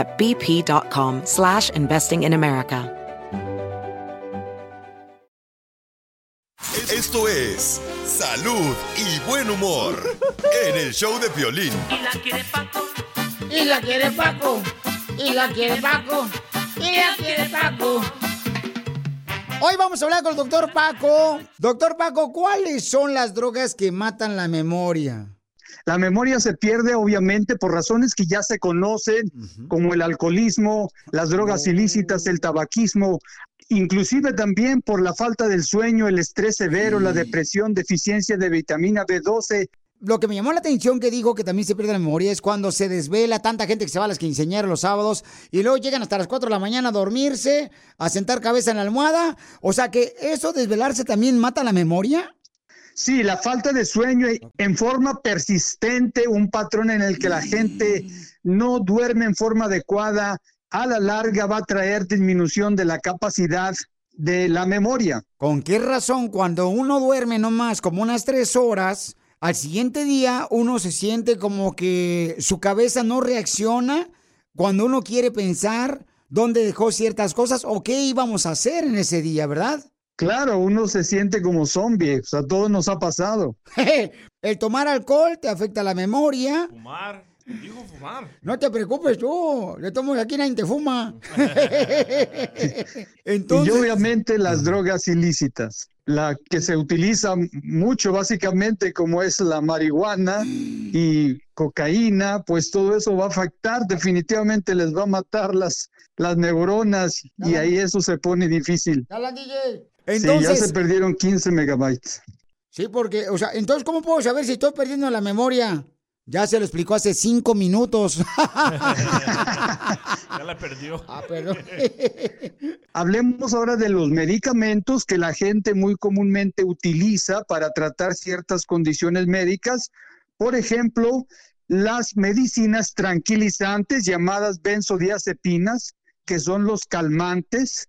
at bp.com slash investing in America. Esto es salud y buen humor en el show de violín. Y la quiere Paco. Y la quiere Paco. Y la quiere Paco. Y la quiere Paco. Hoy vamos a hablar con el doctor Paco. Doctor Paco, ¿cuáles son las drogas que matan la memoria? La memoria se pierde obviamente por razones que ya se conocen, como el alcoholismo, las drogas ilícitas, el tabaquismo, inclusive también por la falta del sueño, el estrés severo, la depresión, deficiencia de vitamina B12. Lo que me llamó la atención que dijo que también se pierde la memoria es cuando se desvela tanta gente que se va a las quinceañeras los sábados y luego llegan hasta las 4 de la mañana a dormirse, a sentar cabeza en la almohada. O sea que eso, desvelarse, también mata la memoria. Sí, la falta de sueño en forma persistente, un patrón en el que la gente no duerme en forma adecuada, a la larga va a traer disminución de la capacidad de la memoria. ¿Con qué razón cuando uno duerme nomás como unas tres horas, al siguiente día uno se siente como que su cabeza no reacciona cuando uno quiere pensar dónde dejó ciertas cosas o qué íbamos a hacer en ese día, ¿verdad? Claro, uno se siente como zombie, o sea, todo nos ha pasado. El tomar alcohol te afecta la memoria. Fumar. Dijo fumar. No te preocupes tú, le tomo aquí nadie te fuma. Y obviamente las drogas ilícitas, la que se utiliza mucho básicamente como es la marihuana y cocaína, pues todo eso va a afectar, definitivamente les va a matar las, las neuronas y ahí eso se pone difícil. Sí, ya se perdieron 15 megabytes. Sí, porque, o sea, entonces, ¿cómo puedo saber si estoy perdiendo la memoria? Ya se lo explicó hace cinco minutos. ya la perdió. Ah, perdón. Hablemos ahora de los medicamentos que la gente muy comúnmente utiliza para tratar ciertas condiciones médicas. Por ejemplo, las medicinas tranquilizantes llamadas benzodiazepinas, que son los calmantes.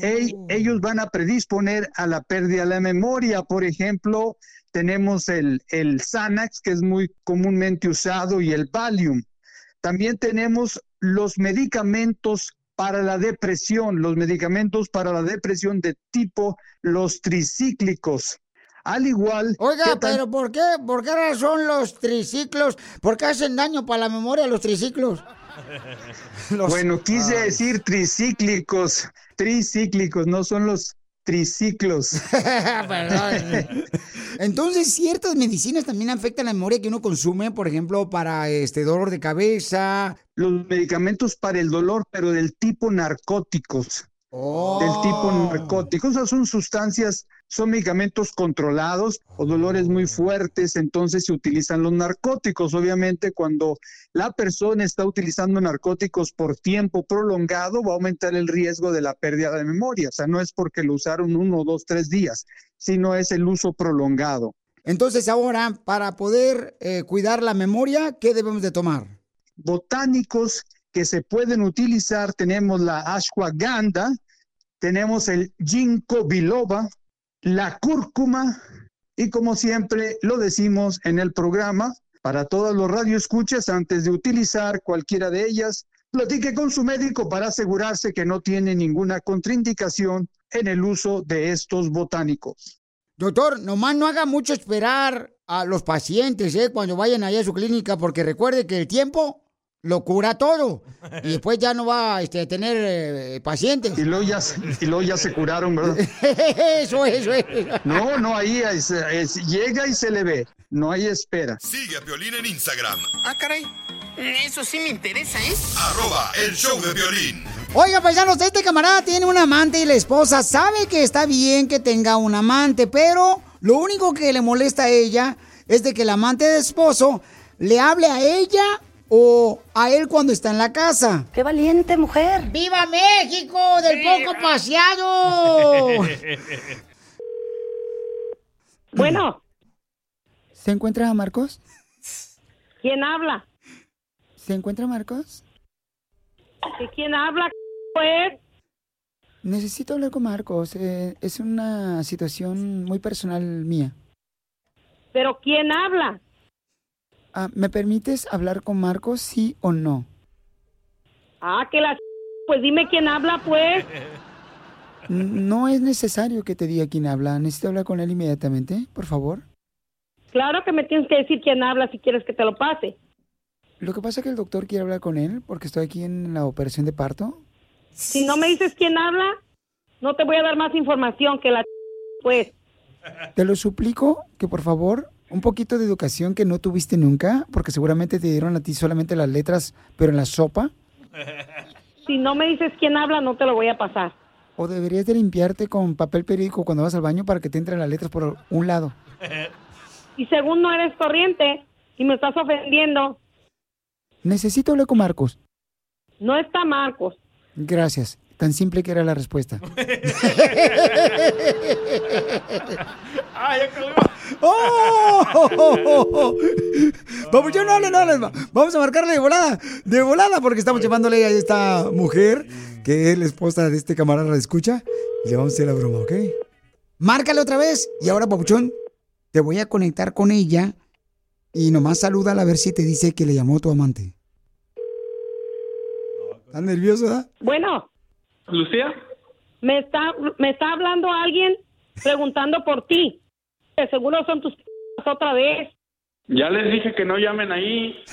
Ellos van a predisponer a la pérdida de la memoria. Por ejemplo, tenemos el, el Xanax, que es muy comúnmente usado, y el Valium. También tenemos los medicamentos para la depresión, los medicamentos para la depresión de tipo los tricíclicos. Al igual Oiga, pero ¿por qué? ¿Por qué razón los triciclos? ¿Por qué hacen daño para la memoria los triciclos? Los- Bueno, quise Ay. decir tricíclicos, tricíclicos, no son los triciclos. Perdón. Entonces, ciertas medicinas también afectan la memoria que uno consume, por ejemplo, para este dolor de cabeza. Los medicamentos para el dolor, pero del tipo narcóticos. Del tipo narcóticos, o sea, son sustancias, son medicamentos controlados o dolores muy fuertes, entonces se utilizan los narcóticos. Obviamente, cuando la persona está utilizando narcóticos por tiempo prolongado, va a aumentar el riesgo de la pérdida de memoria. O sea, no es porque lo usaron uno, dos, tres días, sino es el uso prolongado. Entonces, ahora, para poder eh, cuidar la memoria, ¿qué debemos de tomar? botánicos que se pueden utilizar, tenemos la ashwagandha, tenemos el ginkgo biloba, la cúrcuma y como siempre lo decimos en el programa, para todos los radioescuchas, antes de utilizar cualquiera de ellas, platique con su médico para asegurarse que no tiene ninguna contraindicación en el uso de estos botánicos. Doctor, nomás no haga mucho esperar a los pacientes, ¿eh? Cuando vayan allá a su clínica, porque recuerde que el tiempo lo cura todo. Y después ya no va este, a tener eh, pacientes. Y luego, ya, se- y luego ya se curaron, ¿verdad? eso, eso, eso. No, no, ahí es- es- llega y se le ve. No hay espera. Sigue a Piolín en Instagram, Ah, caray. Eso sí me interesa, ¿eh? arroba el show de violín. Oiga, paisanos, este camarada tiene un amante y la esposa sabe que está bien que tenga un amante, pero lo único que le molesta a ella es de que el amante de esposo le hable a ella o a él cuando está en la casa. ¡Qué valiente mujer! ¡Viva México del poco paseado! Bueno, ¿Se encuentra Marcos? ¿quién habla? ¿Se encuentra Marcos? ¿Y quién habla, pues? Necesito hablar con Marcos. eh, es una situación muy personal mía. ¿Pero quién habla? Ah, ¿Me permites hablar con Marcos, sí o no? Ah, que la... Pues dime quién habla, pues. No es necesario que te diga quién habla. Necesito hablar con él inmediatamente, por favor. Claro que me tienes que decir quién habla si quieres que te lo pase. Lo que pasa es que el doctor quiere hablar con él porque estoy aquí en la operación de parto. Si no me dices quién habla, no te voy a dar más información que la... Pues, Te lo suplico que por favor, un poquito de educación que no tuviste nunca, porque seguramente te dieron a ti solamente las letras, pero en la sopa. si no me dices quién habla, no te lo voy a pasar. O deberías de limpiarte con papel periódico cuando vas al baño para que te entren las letras por un lado. Y según no eres corriente y me estás ofendiendo, Necesito hablar con Marcos. no está Marcos. Gracias. Tan simple que era la respuesta. ¡Ah, ya colgó! ¡Oh! Vamos, yo no no hable. Vamos a marcarle de volada, de volada, porque estamos llevándole a esta mujer, que es la esposa de este camarada, ¿la escucha? Y le vamos a hacer la broma, ¿ok? Márcale otra vez. Y ahora, Papuchón, te voy a conectar con ella y nomás salúdala a ver si te dice que le llamó tu amante. ¿Estás nervioso, verdad? Bueno, ¿Lucía? me está, me está hablando alguien preguntando por ti. De seguro son tus otra vez. Ya les dije que no llamen ahí.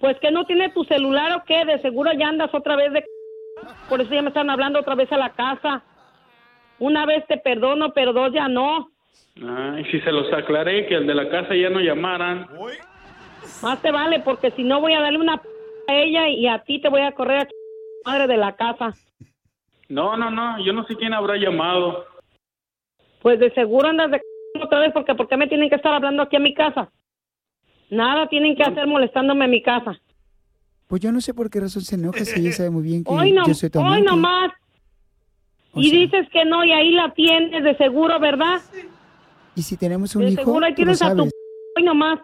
Pues que no tiene tu celular o qué, de seguro ya andas otra vez de... Por eso ya me están hablando otra vez a la casa. Una vez te perdono, pero dos ya no. Ay, si se los aclaré que el de la casa ya no llamaran. Más te vale, porque si no voy a darle una p a ella y a ti te voy a correr a madre de la casa. No, no, no, yo no sé quién habrá llamado. Pues de seguro andas de c- otra vez, porque ¿por qué me tienen que estar hablando aquí a mi casa? Nada tienen que hacer molestándome en mi casa. Pues yo no sé por qué razón se enoja si ella sabe muy bien que Hoy no, yo soy tu hoy amante. nomás. O Y sea- dices que no, y ahí la tienes de seguro, ¿verdad? Y si tenemos un De hijo, seguro ahí tú lo tienes a tu sabes. hoy nomás.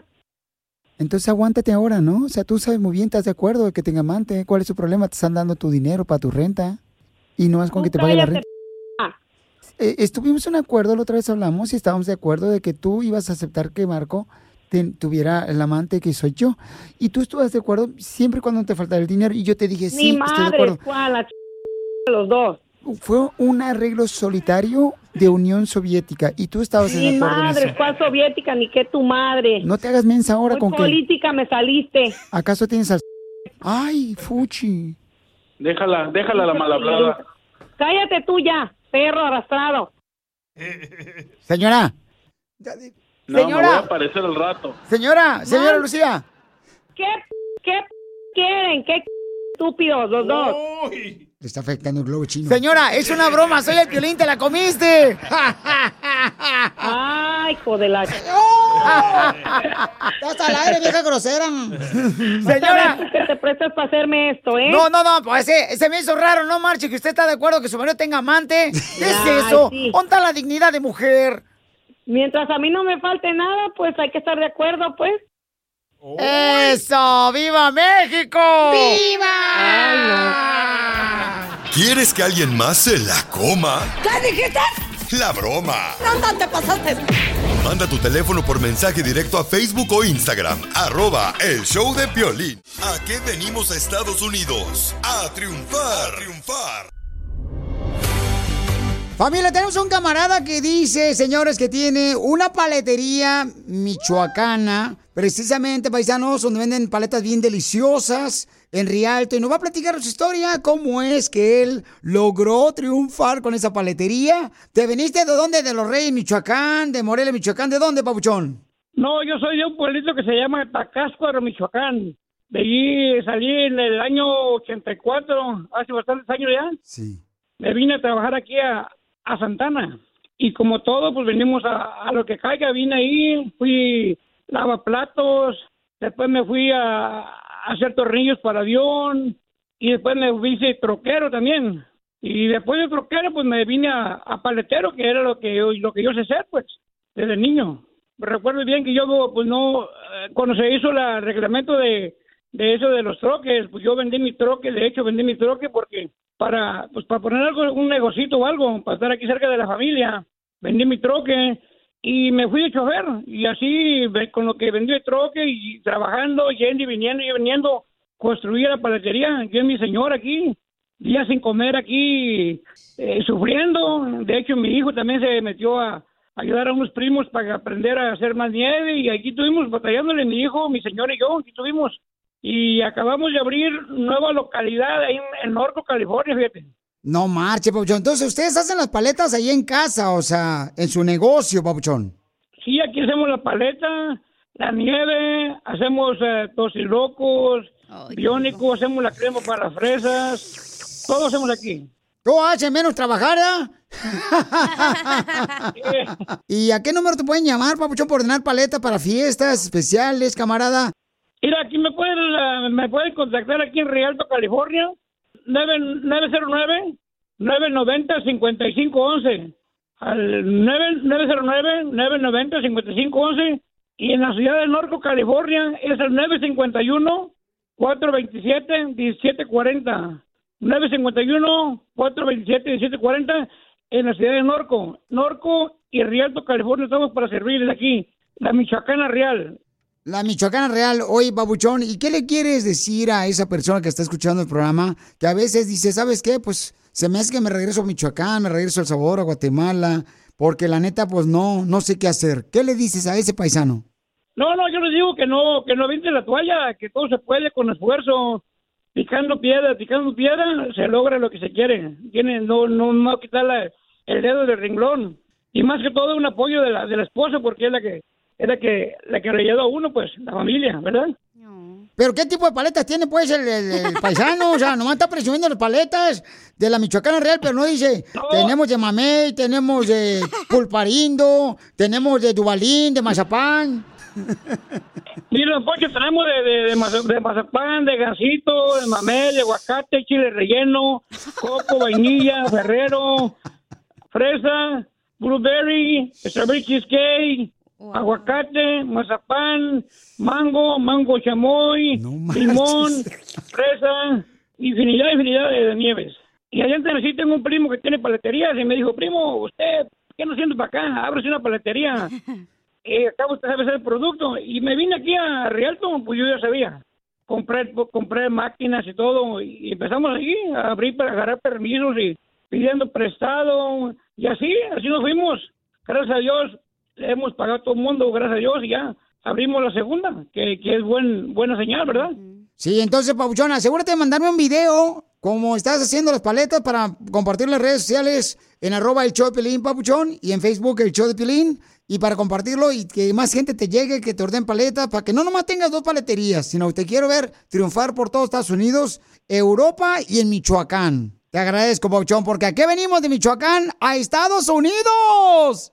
Entonces aguántate ahora, ¿no? O sea, tú sabes muy bien, estás de acuerdo de que tenga amante. ¿Cuál es su problema? Te están dando tu dinero para tu renta. Y no es con que te pague la renta. Eh, estuvimos en acuerdo, la otra vez hablamos y estábamos de acuerdo de que tú ibas a aceptar que Marco te- tuviera el amante que soy yo. Y tú estuvas de acuerdo siempre cuando te faltara el dinero. Y yo te dije, sí, Mi estoy de madre, acuerdo. ¿cuál? La ch... los dos. Fue un arreglo solitario de Unión Soviética y tú estabas de Mi acuerdo en madre, eso. ¿cuál soviética? Ni que tu madre. No te hagas mensa ahora Muy con que... política me saliste. ¿Acaso tienes al... Ay, Fuchi. Déjala, déjala la mal hablada. Cállate tú ya, perro arrastrado. Señora. No, me Señora. voy a aparecer al rato. Señora, señora. Lucía. ¿Qué, qué quieren? ¿Qué estúpidos los dos? Uy. Le está afectando el globo chino. Señora, es una broma, soy el violín, te la comiste. Ay, hijo de la... ch- Estás al aire, vieja grosera. Señora. que te prestas para hacerme esto, ¿eh? No, no, no, pues ese, se me hizo raro, no marche, que usted está de acuerdo que su marido tenga amante. ¿Qué es eso? sí. ¿Dónde está la dignidad de mujer? Mientras a mí no me falte nada, pues hay que estar de acuerdo, pues. ¡Eso! ¡Viva México! ¡Viva! ¿Quieres que alguien más se la coma? ¿Qué dijiste? La broma. ¿Dónde te pasaste? Manda tu teléfono por mensaje directo a Facebook o Instagram. Arroba el show de Piolín. ¿A qué venimos a Estados Unidos? A triunfar. A triunfar. Familia, tenemos un camarada que dice, señores, que tiene una paletería michoacana, precisamente, paisanos, donde venden paletas bien deliciosas en Rialto. Y nos va a platicar su historia, cómo es que él logró triunfar con esa paletería. ¿Te veniste de dónde? ¿De Los Reyes, Michoacán? ¿De Morelia, Michoacán? ¿De dónde, papuchón? No, yo soy de un pueblito que se llama Tacáscuaro, Michoacán. De allí salí en el año 84, hace bastantes años ya. Sí. Me vine a trabajar aquí a, a Santana. Y como todo, pues venimos a, a lo que caiga. Vine ahí, fui lavaplatos, después me fui a hacer tornillos para avión y después me hice troquero también. Y después de troquero, pues me vine a, paletero, que era lo que, yo- lo que yo sé hacer, pues, desde niño. Recuerdo bien que yo, pues no, eh, cuando se hizo el reglamento de, de eso de los troques, pues yo vendí mi troque, de hecho vendí mi troque porque para, pues para poner algo, un negocito o algo, para estar aquí cerca de la familia, vendí mi troque y me fui de chofer y así con lo que vendí el troque y trabajando, yendo y viniendo y viniendo, construí la paletería, yo y mi señor aquí, días sin comer aquí, eh, sufriendo, de hecho mi hijo también se metió a ayudar a unos primos para aprender a hacer más nieve y aquí estuvimos batallándole mi hijo, mi señor y yo, aquí estuvimos y acabamos de abrir nueva localidad ahí en, en Norco, California, fíjate. No marche, papuchón. Entonces, ustedes hacen las paletas ahí en casa, o sea, en su negocio, papuchón. Sí, aquí hacemos la paleta, la nieve, hacemos eh, tosilocos, biónicos, hacemos la crema para las fresas, todo hacemos aquí. ¿Tú haces menos trabajar, ¿ah? ¿Y a qué número te pueden llamar, papuchón, por ordenar paletas para fiestas especiales, camarada? Mira, aquí me pueden, eh, me pueden contactar aquí en Rialto, California, 909-990-5511. Al 909-990-5511. Y en la ciudad de Norco, California, es el 951-427-1740. 951-427-1740 en la ciudad de Norco. Norco y Rialto, California, estamos para servirles aquí. La Michoacana Real. La Michoacana Real, oye, babuchón, ¿y qué le quieres decir a esa persona que está escuchando el programa? Que a veces dice, ¿sabes qué? Pues se me hace que me regreso a Michoacán, me regreso a El Sabor, a Guatemala, porque la neta, pues no, no sé qué hacer. ¿Qué le dices a ese paisano? No, no, yo les digo que no, que no avienten la toalla, que todo se puede con esfuerzo, picando piedra, picando piedra, se logra lo que se quiere. Tiene, no, no, no quitar el dedo del renglón. Y más que todo un apoyo de la, de la esposa, porque es la que, es la que, la que le a uno, pues, la familia, ¿verdad? ¿Pero qué tipo de paletas tiene, pues, el, el- el paisano? O sea, nomás está presumiendo las paletas de la Michoacana Real, pero no dice, tenemos de mamey, tenemos de pulparindo, tenemos de dubalín, de mazapán. Mira, don Poncho, tenemos de, de, de, de mazapán, de gansito, de mamel, de aguacate, chile relleno, coco, vainilla, ferrero, fresa, blueberry, strawberry cheesecake, aguacate, mazapán, mango, mango chamoy, limón, fresa, infinidad, infinidad de, de nieves. Y allá en Tennessee tengo un primo que tiene paleterías y me dijo, primo, usted, ¿qué no haciendo para acá? Ábrese una paletería. Eh, acá usted sabe hacer el producto. Y me vine aquí a Rialto, pues yo ya sabía. Compré, compré máquinas y todo. Y empezamos aquí a abrir para agarrar permisos y pidiendo prestado. Y así, así nos fuimos. Gracias a Dios, hemos pagado a todo el mundo, gracias a Dios, y ya abrimos la segunda, que, que es buen, buena señal, ¿verdad? Sí, entonces, Pabuchón, asegúrate de mandarme un video como estás haciendo las paletas para compartir en las redes sociales en arroba el show de Pilín, Papuchón, y en Facebook el show de Pilín, y para compartirlo y que más gente te llegue, que te ordenen paletas, para que no nomás tengas dos paleterías, sino te quiero ver triunfar por todos Estados Unidos, Europa y en Michoacán. Te agradezco, Pabuchón, porque aquí venimos de Michoacán a Estados Unidos.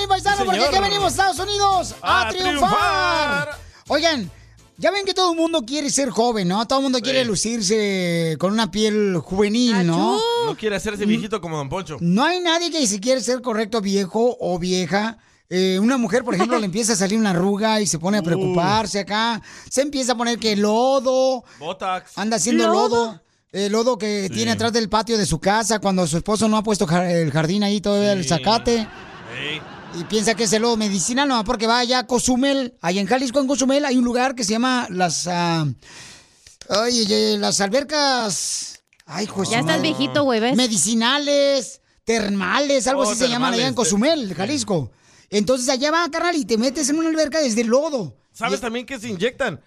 Pelín Paisano, Sí, porque aquí venimos, Estados Unidos, a, A triunfar. triunfar. Oigan, ya ven que todo el mundo quiere ser joven, ¿no? Todo el mundo quiere lucirse con una piel juvenil, ¿no? No quiere hacerse viejito como Don Poncho. No hay nadie que si quiere ser correcto viejo o vieja. Eh, una mujer, por ejemplo, le empieza a salir una arruga y se pone a preocuparse acá. Se empieza a poner que lodo, Botox. anda haciendo lodo. El lodo que tiene atrás del patio de su casa cuando su esposo no ha puesto el jardín ahí todavía el zacate. Ey. Y piensa que es el lodo medicinal, no, porque va allá a Cozumel. Allá en Jalisco, en Cozumel, hay un lugar que se llama las... ah, ay, ay, ay, las albercas... Ay, José. Ya estás viejito, güey, ¿ves? Medicinales, termales, algo Oh, así se llaman allá en. Cozumel, Jalisco. Entonces allá va, carnal, y te metes en una alberca desde el lodo. ¿Sabes también que se inyectan?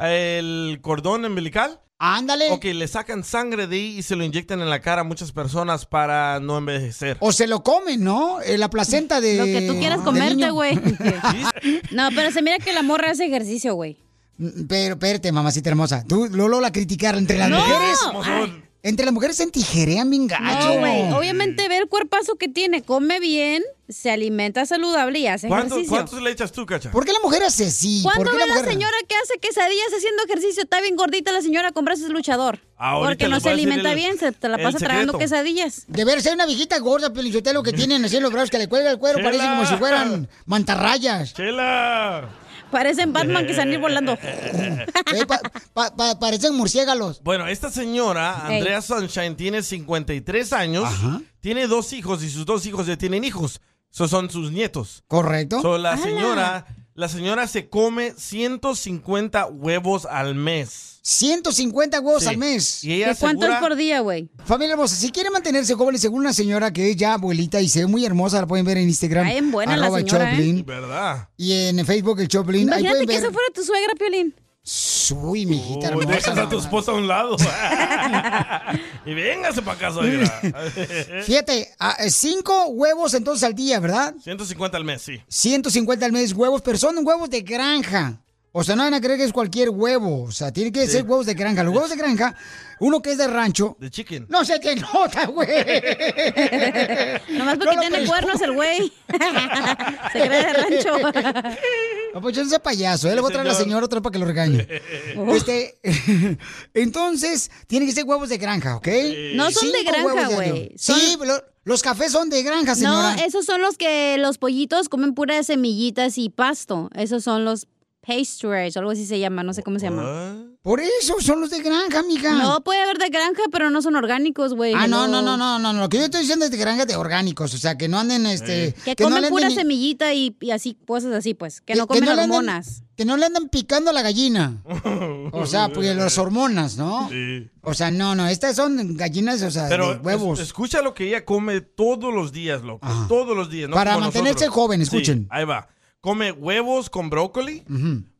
El cordón umbilical. Ándale. O que le sacan sangre de ahí y se lo inyectan en la cara a muchas personas para no envejecer. O se lo comen, ¿no? Eh, la placenta de... Lo que tú quieras comerte, güey. No, pero se mira que la morra hace ejercicio, güey. Pero, espérate, mamacita hermosa. Tú, Lolo, la criticar entre las No. mujeres. Ay. Entre las mujeres se entijerean bien gacho. No, güey. Obviamente ve el cuerpazo que tiene, come bien, se alimenta saludable y hace ¿Cuánto- ejercicio. ¿Cuántos le echas tú, cacha? ¿Por qué la mujer hace así? ¿Cuándo ¿Por qué ve la, mujer- señora que hace quesadillas haciendo ejercicio? Está bien gordita la señora, comprarse ese luchador. Ahorita Porque no se alimenta el- bien, se te la pasa tragando quesadillas. De ver, hay una viejita gorda, Pelichotelo, que tienen así en los brazos que le cuelga el cuero, Chela. parece como si fueran mantarrayas. ¡Chela! Parecen Batman que están ir volando. Eh, pa- pa- pa- parecen murciélagos. Bueno, esta señora, Ey. Andrea Sunshine, tiene 53 años, tiene dos hijos y sus dos hijos ya tienen hijos. Esos son sus nietos. ¿Correcto? So, la señora, la señora se come 150 huevos al mes. 150 huevos Sí. al mes. Y ella ¿Qué cuánto asegura- es por día, güey? Familia hermosa, si quiere mantenerse joven, según una señora que es ya abuelita y se ve muy hermosa, la pueden ver en Instagram. Está bien buena la señora, ¿eh? Choplin. ¿Verdad? Y en Facebook el Choplin. Ahí Imagínate pueden que ver. esa fuera tu suegra, Piolín. Uy, mi hijita Uy, hermosa. dejas a tu esposa a un lado. y véngase para suegra. Fíjate, cinco huevos entonces al día, ¿verdad? 150 al mes, sí. 150 al mes huevos, pero son huevos de granja. O sea, no van a creer que es cualquier huevo. O sea, tiene que Sí. ser huevos de granja. Los huevos de granja, uno que es de rancho. De chicken. No se te nota, güey. Nomás porque No tiene cuernos el güey. Se cree de rancho. No, pues yo no sé payaso, ¿eh? Le voy a traer a la señor. señora otra para que lo regañe. este, entonces, tiene que ser huevos de granja, ¿ok? No son de granja, güey. Son- Sí, lo- los cafés son de granja, señora. No, esos son los que los pollitos comen puras semillitas y pasto. Esos son los pastures o algo así se llama, no sé cómo se llama. Por eso son los de granja, mija. No, puede haber de granja, pero no son orgánicos, güey. Ah, no, no, no, no, no, no. Lo que yo estoy diciendo es de granja de orgánicos, o sea, que no anden, este... Que, no comen pura anden- semillita y, y así, cosas así, pues. Que, no comen hormonas. que no le andan picando a la gallina. O sea, pues las hormonas, ¿no? Sí. O sea, no, no, estas son gallinas, o sea, Pero de huevos. es- escucha lo que ella come todos los días, loco. Todos los días. no Para como mantenerse nosotros. joven, Sí, escuchen. ahí va. Come huevos con brócoli,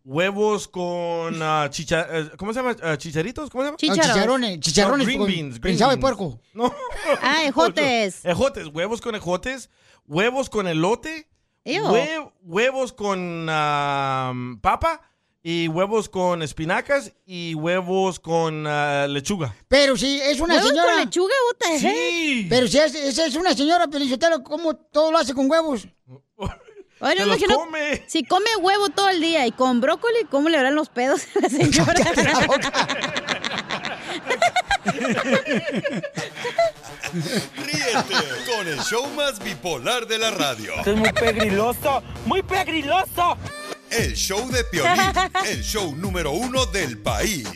huevos con ah, chicha- eh, ¿cómo se llama? Ah, ¿Chicharitos? ¿Cómo se llama? Chícharos. Ah, chicharrones, chicharrones No, green con beans. green de puerco. No. Ah, ejotes. Ejotes, huevos con ejotes, huevos con elote, hue- huevos con ah, papa y huevos con espinacas y huevos con lechuga. Pero si es una ¿Huevos señora... con lechuga? What the heck? Sí. Pero si es, esa es una señora, Pelizotelo, ¿cómo todo lo hace con huevos? Los come. si come huevo todo el día y con brócoli, ¿cómo le harán los pedos a la señora? Ríete con el show más bipolar de la radio. Esto es muy pegriloso, muy pegriloso. El show de Piolín, el show número uno del país.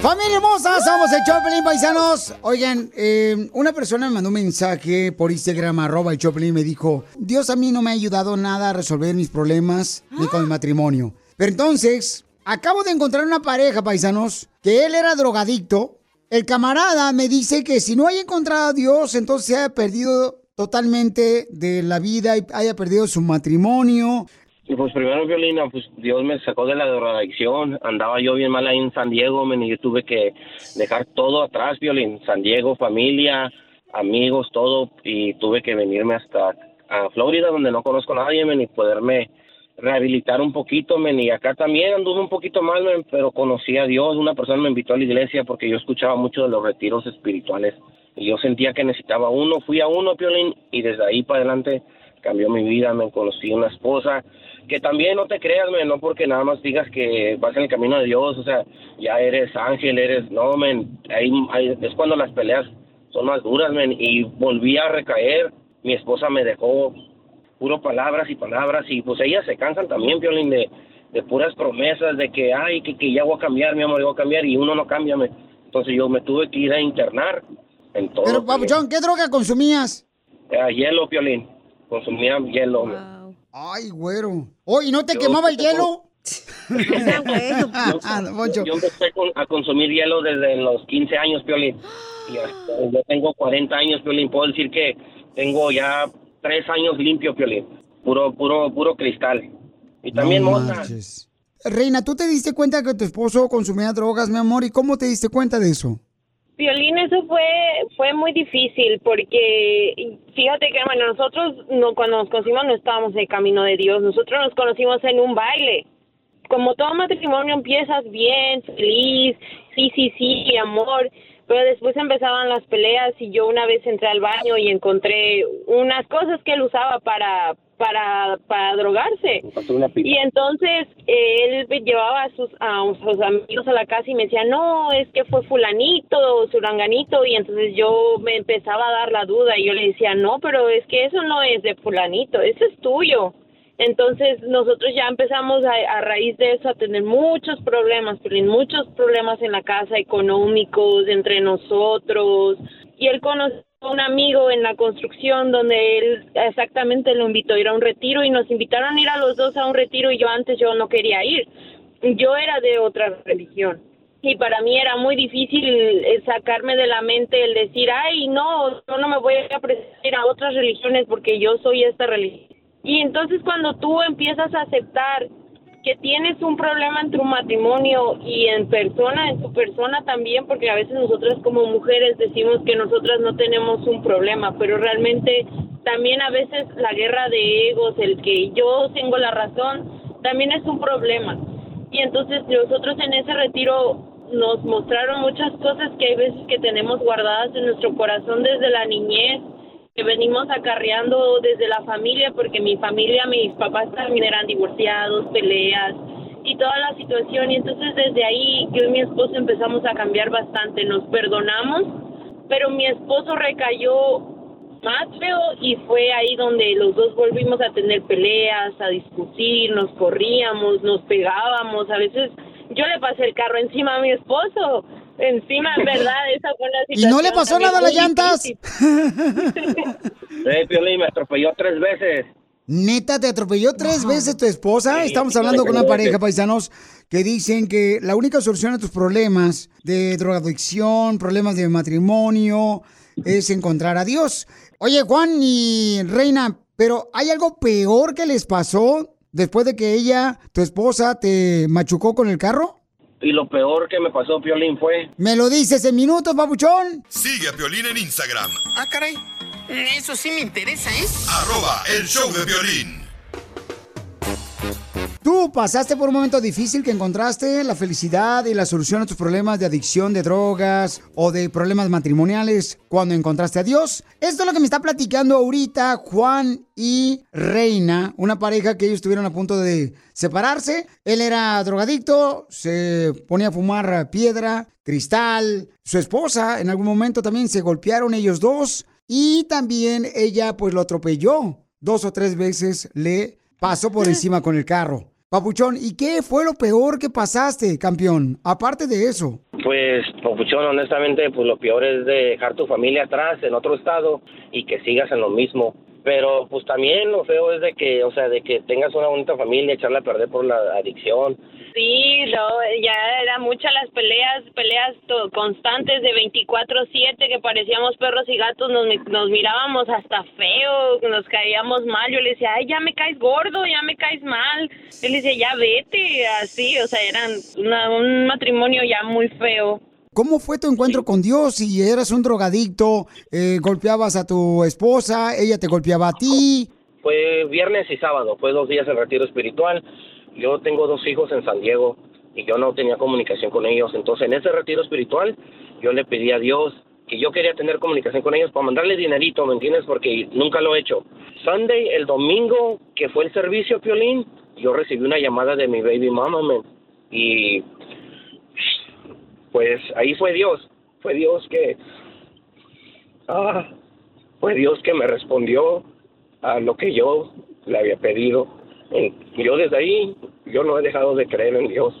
Familia hermosa, somos el Choplin Paisanos. Oigan, eh, una persona me mandó un mensaje por Instagram, arroba el Choplin, me dijo, Dios a mí no me ha ayudado nada a resolver mis problemas ni con mi matrimonio. Pero entonces, acabo de encontrar una pareja, paisanos, que él era drogadicto El camarada me dice que si no haya encontrado a Dios, entonces se haya perdido totalmente de la vida y haya perdido su matrimonio. Y pues primero, Violina, pues Dios me sacó de la drogadicción. Andaba yo bien mal ahí en San Diego, men, y yo tuve que dejar todo atrás, Violín. San Diego, familia, amigos, todo. Y tuve que venirme hasta a Florida, donde no conozco a nadie, men, y poderme rehabilitar un poquito, men. Y acá también anduve un poquito mal, men, pero conocí a Dios. Una persona me invitó a la iglesia porque yo escuchaba mucho de los retiros espirituales. Y yo sentía que necesitaba uno. Fui a uno, Violín, y desde ahí para adelante cambió mi vida. Me conocí una esposa que también no te creas, men, no porque nada más digas que vas en el camino de Dios, o sea, ya eres ángel, eres, no, men, ahí, ahí es cuando las peleas son más duras, men, y volví a recaer, mi esposa me dejó puro palabras y palabras, y pues ellas se cansan también, Violín, de, de puras promesas, de que, ay, que, que ya voy a cambiar, mi amor, ya voy a cambiar, y uno no cambia, men. entonces yo me tuve que ir a internar en todo. Pero, Papuchón, ¿qué droga consumías? Eh, hielo, Piolín, consumía hielo, men. Ay, güero. Oh, ¿y no te Yo- quemaba el hielo? Yo, yo empecé con- a consumir hielo desde los 15 años, Piolín. Y hasta- yo tengo 40 años, Piolín. Puedo decir que tengo ya 3 años limpio, Piolín. Puro, puro, puro cristal. Y también No. Reina, ¿tú te diste cuenta que tu esposo consumía drogas, mi amor? ¿Y cómo te diste cuenta de eso? Violín, eso fue fue muy difícil porque fíjate que bueno nosotros no cuando nos conocimos no estábamos en el camino de Dios, nosotros nos conocimos en un baile. Como todo matrimonio empiezas bien, feliz, sí, sí, sí, amor, pero después empezaban las peleas y yo una vez entré al baño y encontré unas cosas que él usaba para para para drogarse. Y entonces eh, él llevaba a sus, a sus amigos a la casa y me decía, no, es que fue fulanito, suranganito, y entonces yo me empezaba a dar la duda y yo le decía, no, pero es que eso no es de fulanito, eso es tuyo. Entonces nosotros ya empezamos a, a raíz de eso a tener muchos problemas, muchos problemas en la casa económicos, entre nosotros. Y él conoció un amigo en la construcción donde él exactamente lo invitó a ir a un retiro y nos invitaron a ir a los dos a un retiro y yo antes yo no quería ir. Yo era de otra religión y para mí era muy difícil eh, sacarme de la mente el decir, ay, no, yo no me voy a presentar a otras religiones porque yo soy esta religión. Y entonces cuando tú empiezas a aceptar que tienes un problema en tu matrimonio y en persona, en tu persona también, porque a veces nosotras como mujeres decimos que nosotras no tenemos un problema, pero realmente también a veces la guerra de egos, el que yo tengo la razón, también es un problema. Y entonces nosotros en ese retiro nos mostraron muchas cosas que hay veces que tenemos guardadas en nuestro corazón desde la niñez, que venimos acarreando desde la familia, porque mi familia, mis papás también eran divorciados, peleas y toda la situación. Y entonces desde ahí yo y mi esposo empezamos a cambiar bastante, nos perdonamos, pero mi esposo recayó más feo y fue ahí donde los dos volvimos a tener peleas, a discutir, nos corríamos, nos pegábamos, a veces yo le pasé el carro encima a mi esposo, encima, en verdad, esa fue ¿Y situación no le pasó también nada a las llantas? Sí, Piolín, me atropelló tres veces. Neta, te atropelló tres veces tu esposa. Estamos hablando con una pareja, paisanos, que dicen que la única solución a tus problemas de drogadicción, problemas de matrimonio, es encontrar a Dios. Oye, Juan y Reina, pero ¿hay algo peor que les pasó después de que ella, tu esposa, te machucó con el carro? Y lo peor que me pasó, Piolín, fue... ¿Me lo dices en minutos, papuchón? Sigue a Piolín en Instagram, Ah, caray. Eso sí me interesa, ¿eh? arroba el show de violín. ¿Tú pasaste por un momento difícil que encontraste la felicidad y la solución a tus problemas de adicción, de drogas o de problemas matrimoniales cuando encontraste a Dios? Esto es lo que me está platicando ahorita Juan y Reina, una pareja que ellos estuvieron a punto de separarse. Él era drogadicto, se ponía a fumar piedra, cristal. Su esposa en algún momento también se golpearon ellos dos y también ella pues lo atropelló. Dos o tres veces le pasó por encima con el carro. Papuchón, ¿y qué fue lo peor que pasaste, campeón? Aparte de eso. Pues, Papuchón, honestamente, pues lo peor es dejar tu familia atrás en otro estado y que sigas en lo mismo. Pero, pues también lo feo es de que, o sea, de que tengas una bonita familia, echarla a perder por la adicción. Sí, no, ya eran muchas las peleas, peleas constantes de 24/7 que parecíamos perros y gatos, nos, mi- nos mirábamos hasta feo, nos caíamos mal. Yo le decía, ay, ya me caes gordo, ya me caes mal. Él decía, ya vete, así, o sea, eran una- un matrimonio ya muy feo. ¿Cómo fue tu encuentro con Dios? Si eras un drogadicto, eh, golpeabas a tu esposa, ella te golpeaba a ti. Fue viernes y sábado, fue dos días el retiro espiritual. Yo tengo dos hijos en San Diego y yo no tenía comunicación con ellos. Entonces, en ese retiro espiritual, yo le pedí a Dios que yo quería tener comunicación con ellos para mandarle dinerito, ¿me entiendes? Porque nunca lo he hecho. Sunday, el domingo que fue el servicio, Piolín, yo recibí una llamada de mi baby mama. Y pues ahí fue Dios. Fue Dios que... Ah, fue Dios que me respondió a lo que yo le había pedido. Y yo desde ahí, yo no he dejado de creer en Dios.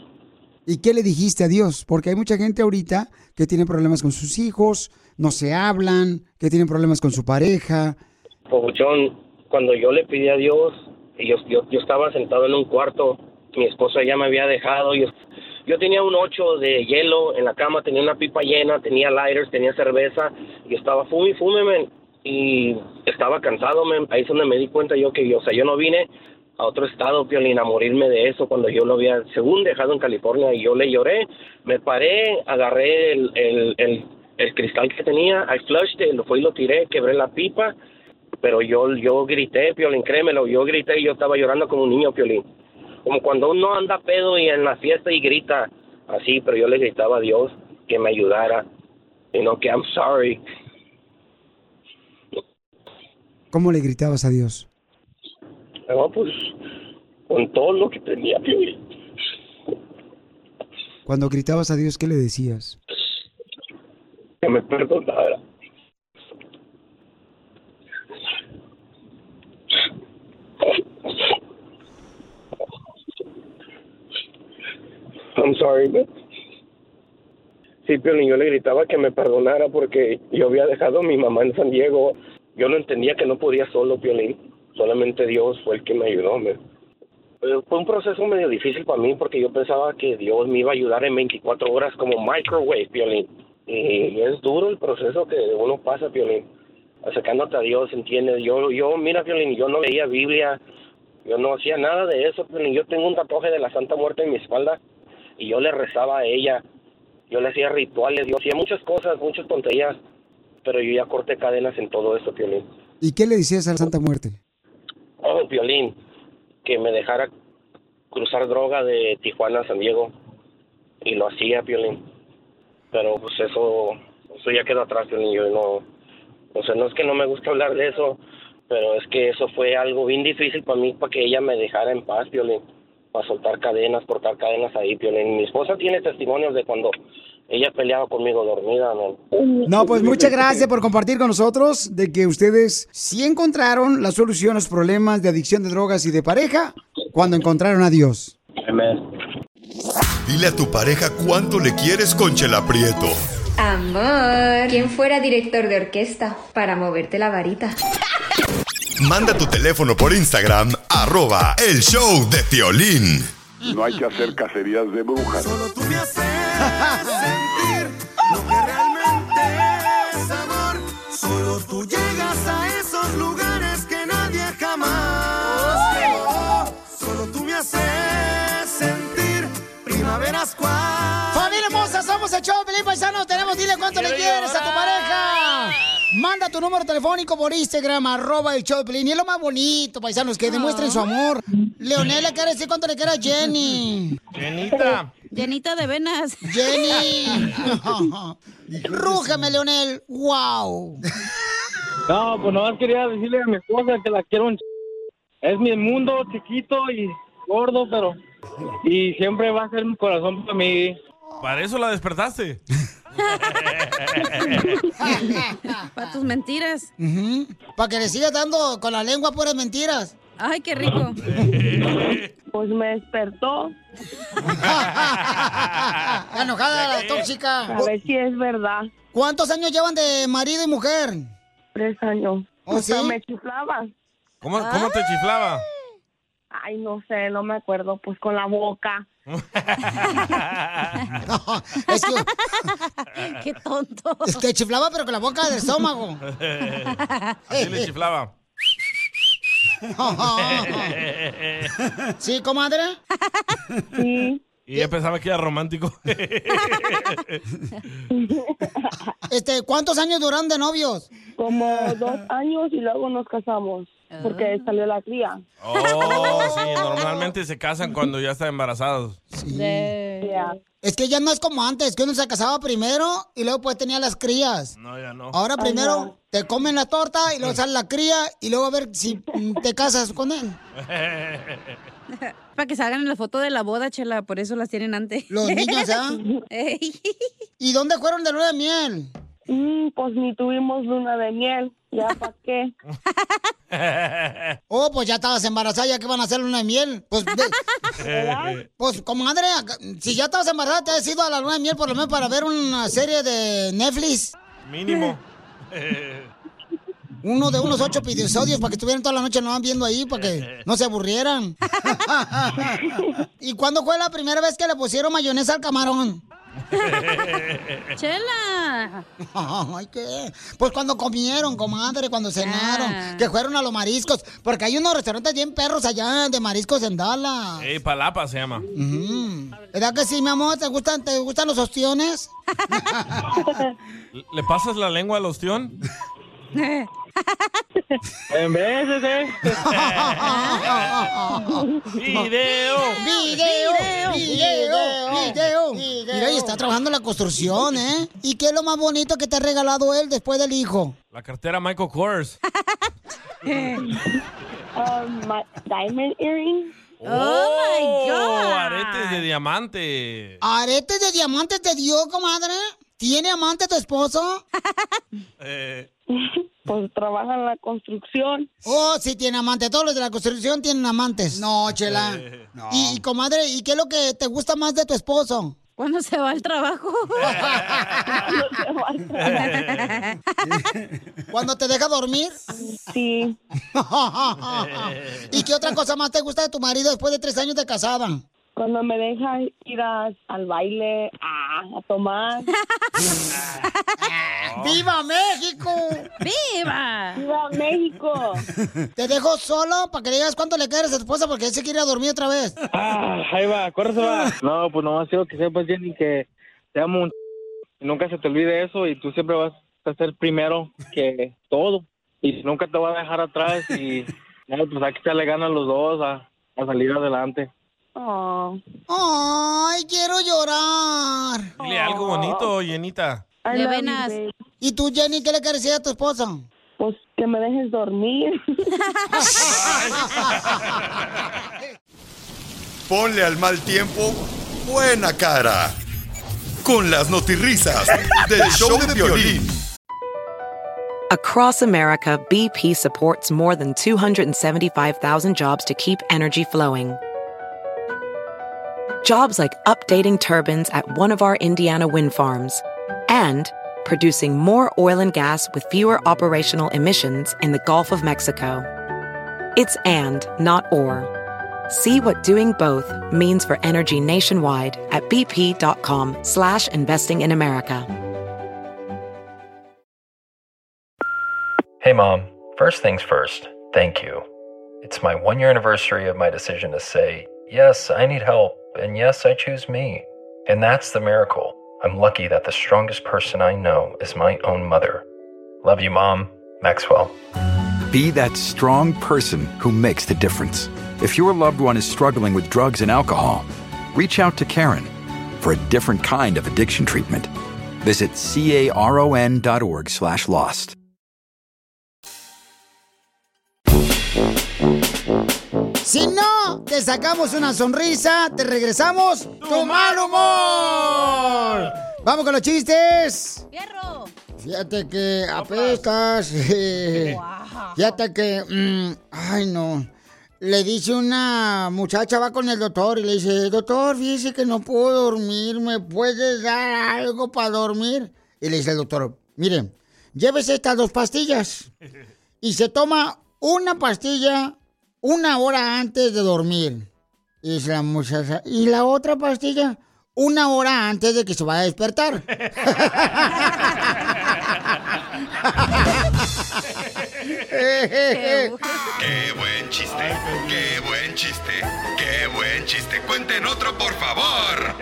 ¿Y qué le dijiste a Dios? Porque hay mucha gente ahorita que tiene problemas con sus hijos, no se hablan, que tienen problemas con su pareja. Pabuchón, cuando yo le pedí a Dios, yo, yo, yo estaba sentado en un cuarto, mi esposa ya me había dejado, yo, yo tenía un ocho de hielo en la cama, tenía una pipa llena, tenía lighters, tenía cerveza, y estaba fume fume, men, y estaba cansado, men. ahí es donde me di cuenta yo que, yo, o sea, yo no vine a otro estado, Piolín, a morirme de eso cuando yo lo había, según dejado en California, y yo le lloré, me paré, agarré el, el, el, cristal que tenía, I flushed lo fui y lo tiré, quebré la pipa, pero yo yo grité, Piolín, créemelo, yo grité y yo estaba llorando como un niño, Piolín. Como cuando uno anda pedo y en la fiesta y grita así, pero yo le gritaba a Dios que me ayudara, y no que I'm sorry. ¿Cómo le gritabas a Dios? No, pues con todo lo que tenía, Piolín. Cuando gritabas a Dios, ¿qué le decías? que me perdonara. I'm sorry, man. Sí, Piolín, yo le gritaba que me perdonara porque yo había dejado a mi mamá en San Diego. Yo no entendía que no podía solo, Piolín. Solamente Dios fue el que me ayudó. Pero fue un proceso medio difícil para mí porque yo pensaba que Dios me iba a ayudar en 24 horas como microwave, Piolín. Y es duro el proceso que uno pasa, Piolín. Acercándote a Dios, ¿entiendes? Yo, yo, mira, Piolín, yo no leía Biblia, yo no hacía nada de eso, Piolín. Yo tengo un tatuaje de la Santa Muerte en mi espalda y yo le rezaba a ella. Yo le hacía rituales, yo hacía muchas cosas, muchas tonterías, pero yo ya corté cadenas en todo eso, Piolín. ¿Y qué le decías a la Santa Muerte? Oh, Piolín, que me dejara cruzar droga de Tijuana a San Diego. Y lo hacía, Piolín. Pero pues eso, eso ya quedó atrás, Piolín. Yo no, o sea, no es que no me guste hablar de eso, pero es que eso fue algo bien difícil para mí, para que ella me dejara en paz, Piolín. Para soltar cadenas, cortar cadenas ahí, Piolín. Mi esposa tiene testimonios de cuando ella peleaba conmigo dormida, ¿no? No, pues muchas gracias por compartir con nosotros de que ustedes sí encontraron la solución a los problemas de adicción de drogas y de pareja cuando encontraron a Dios. Dile a tu pareja cuánto le quieres con Chela Prieto. Amor, ¿quién fuera director de orquesta para moverte la varita? Manda tu teléfono por Instagram, arroba el show de Piolín. No hay que hacer cacerías de brujas. Sentir lo que realmente es amor. Solo tú llegas a esos lugares que nadie jamás llegó. Solo tú me haces sentir primaveras cual. Familia hermosa, somos el show Pelín Paisano. Tenemos, dile cuánto le quieres a tu pareja. Manda tu número telefónico por Instagram, arroba el show de Pelín. Y es lo más bonito, paisanos, que demuestren su amor. Leonel le quiere decir cuánto le quiere a Jenny. Llenita. Llenita de venas. Jenny. Rúgeme, Leonel. Wow. No, pues nomás quería decirle a mi esposa que la quiero un ch... Es mi mundo chiquito y gordo, pero... Y siempre va a ser mi corazón para mí. Para eso la despertaste. Para tus mentiras. Para que le sigas dando con la lengua puras mentiras. Ay, qué rico. Pues me despertó. La enojada, la tóxica. A ver si es verdad. ¿Cuántos años llevan de marido y mujer? Tres años. ¿Oh, Hasta sí? me chiflaba. ¿Cómo, cómo te chiflaba? Ay, no sé, no me acuerdo. Pues con la boca. es que, Qué tonto. es que chiflaba, pero con la boca del estómago. Así le chiflaba. ¿Sí, comadre? Sí. Y ella pensaba que era romántico. Este, ¿cuántos años duraron de novios? Como dos años y luego nos casamos. Porque salió la cría. Oh, sí, normalmente se casan cuando ya están embarazados. Es que ya no es como antes, que uno se casaba primero y luego pues tenía las crías. No, ya no. Ahora primero te comen la torta y luego sale la cría y luego a ver si te casas con él. Para que salgan en la foto de la boda, chela, por eso las tienen antes. Los niños, ¿ah? ¿Y dónde fueron de luna de miel? Mm, pues ni tuvimos luna de miel. ¿Ya para qué? Oh, pues ya estabas embarazada, ya que van a hacer luna de miel. Pues, ve- pues comadre, si ya estabas embarazada, te has ido a la luna de miel por lo menos para ver una serie de Netflix. Mínimo. Uno de unos ocho episodios para que estuvieran toda la noche nomás viendo ahí, para que no se aburrieran. ¿Y cuándo fue la primera vez que le pusieron mayonesa al camarón? ¡Chela! Ay, ¿qué? Pues cuando comieron, comadre, cuando cenaron, Ah. que fueron a los mariscos, porque hay unos restaurantes bien perros allá de mariscos en Dallas. Ey, palapa se llama. Mm. ¿Verdad que sí, mi amor? ¿Te gustan, te gustan los ostiones? ¿Le pasas la lengua al ostión? En veces, ¿eh? ¡Video! ¡Video! ¡Video! ¡Video! Mira, y está trabajando en la construcción, ¿eh? ¿Y qué es lo más bonito que te ha regalado él después del hijo? La cartera Michael Kors. Um, my diamond earring. Oh, Aretes de diamante. ¿Aretes de diamantes te dio, comadre? ¿Tiene amante tu esposo? Eh, Pues trabaja en la construcción. Oh, sí, tiene amante. Todos los de la construcción tienen amantes. No, chela. Eh, Y, y, comadre, ¿y qué es lo que te gusta más de tu esposo? Cuando se va al trabajo. ¿Cuando te deja dormir? Sí. ¿Y qué otra cosa más te gusta de tu marido después de tres años de casada? Cuando me deja ir a- al baile, a, a tomar. ¡Viva México! ¡Viva! ¡Viva México! Te dejo solo para que le digas cuánto le quieres a tu esposa porque él se quiere ir a dormir otra vez. Ah, ahí va, córrese va. No, pues nomás quiero que sepas, Jenny, que te amo un y nunca se te olvide eso y tú siempre vas a ser primero que todo y nunca te voy a dejar atrás y pues hay que echarle ganas los dos a, a salir adelante. Oh. ¡Ay, quiero llorar! Dile algo bonito, llenita. I De venas. ¿Y tú, Jenny, qué le quieres decir a tu esposa? Pues que me dejes dormir. Ponle al mal tiempo buena cara. Con las notirrisas del show de violín. Across America, BP supports more than 275,000 jobs to keep energy flowing. Jobs like updating turbines at one of our Indiana wind farms and producing more oil and gas with fewer operational emissions in the Gulf of Mexico. It's and, not or. See what doing both means for energy nationwide at bp.com slash investing in America. Hey, Mom. First things first, thank you. It's my one year anniversary of my decision to say, yes, I need help, and yes, I choose me. And that's the miracle. I'm lucky that the strongest person I know is my own mother. Love you, Mom. Maxwell. Be that strong person who makes the difference. If your loved one is struggling with drugs and alcohol, reach out to Karen for a different kind of addiction treatment. Visit caron.org slash lost. Si no te sacamos una sonrisa, te regresamos tu mal humor. Vamos con los chistes. ¡Fierro! Fíjate que apestas. Fíjate que. mm, ay, no. Le dice una muchacha, va con el doctor y le dice: Doctor, fíjese que no puedo dormir, ¿me puede dar algo para dormir? Y le dice el doctor: Mire, llévese estas dos pastillas y se toma una pastilla una hora antes de dormir. Y la muchacha, ¿y la otra pastilla? Una hora antes de que se vaya a despertar. ¡Qué buen chiste! ¡Qué buen chiste! ¡Qué buen chiste! ¡Cuenten otro, por favor!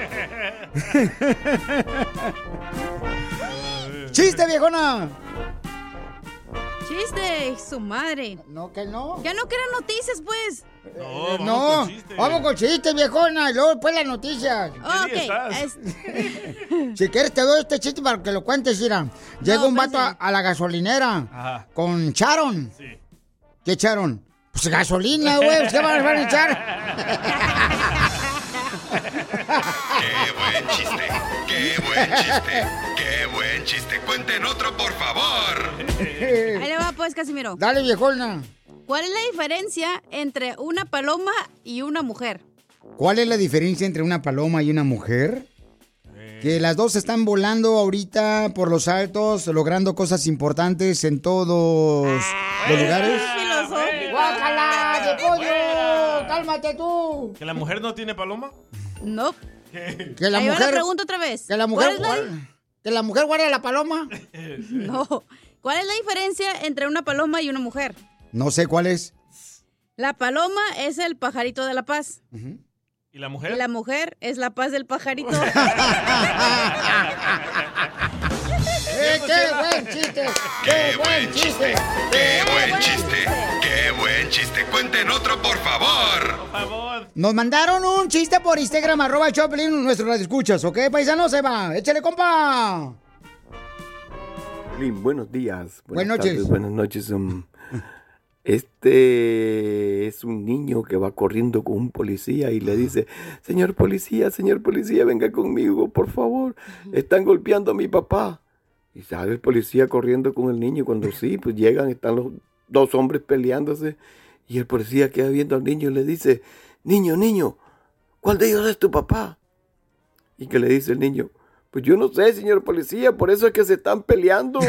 ¡Chiste, viejona! Chiste, su madre. No, que no. Ya no crean noticias, pues. Eh, no, vamos con chistes, viejona, y luego después las noticias. Ok, es- Si quieres te doy este chiste para que lo cuentes, Ira. Llega No, un vato a, la gasolinera Ajá. con Charon. ¿Qué echaron? Pues gasolina, güey. ¿Qué van van a echar? ¡Qué buen chiste! ¡Qué buen chiste! ¡Qué buen chiste! ¡Cuenten otro, por favor! Ahí le va, pues, Casimiro. Dale, viejona. ¿Cuál es la diferencia entre una paloma y una mujer? ¿Cuál es la diferencia entre una paloma y una mujer? Que las dos están volando ahorita por los altos, logrando cosas importantes en todos los lugares. ¡Guácala, de pollo! ¡Cálmate tú! ¿Que la mujer no tiene paloma? No. ¿Qué? Que la Ahí va mujer. la pregunta otra vez. Que la ¿Cuál mujer. es la- guarda- Que la mujer guarde la paloma. No. ¿Cuál es la diferencia entre una paloma y una mujer? No sé cuál es. La paloma es el pajarito de la paz. ¿Y la mujer? Y la mujer es la paz del pajarito. ¡Eh, ¡Qué buen chiste! ¡Qué buen chiste! ¡Qué buen chiste! ¡Qué buen chiste! ¡Cuenten otro, por favor! Nos mandaron un chiste por Instagram, arroba Choplin, nuestro radio escuchas, ¿ok, paisano? Se va. Échale, compa. Buenos días. Buenas noches. buenas noches. um, este es un niño que va corriendo con un policía y le dice, señor policía, señor policía, venga conmigo, por favor. Están golpeando a mi papá. Y sale el policía corriendo con el niño. y Cuando sí, pues llegan, están los dos hombres peleándose. Y el policía queda viendo al niño y le dice, niño, niño, ¿cuál de ellos es tu papá? Y que le dice el niño, pues yo no sé, señor policía, por eso es que se están peleando.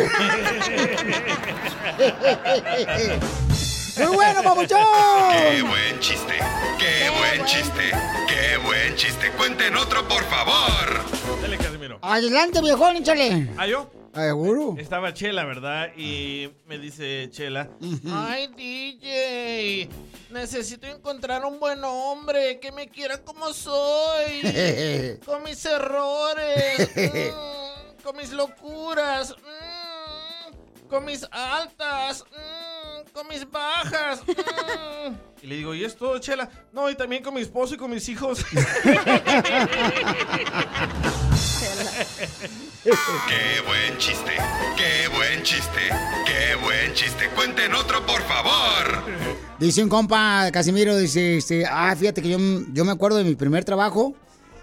¡Muy bueno, papuchón! ¡Qué buen chiste! ¡Qué buen chiste! ¡Qué buen chiste! ¡Cuenten otro, por favor! Dale, Casimiro. Adelante, viejón, échale. ¿Ah, yo? Seguro. Estaba Chela, ¿verdad? Y me dice Chela, ay DJ, necesito encontrar un buen hombre que me quiera como soy, con mis errores, mm, con mis locuras, mm, con mis altas, mm, con mis bajas. mm". Y le digo, ¿y es todo, Chela? No, y también con mi esposo y con mis hijos. ¡Qué buen chiste! ¡Qué buen chiste! ¡Qué buen chiste! ¡Cuenten otro, por favor! Dice un compa, Casimiro, dice, este, ah, fíjate que yo, yo me acuerdo de mi primer trabajo.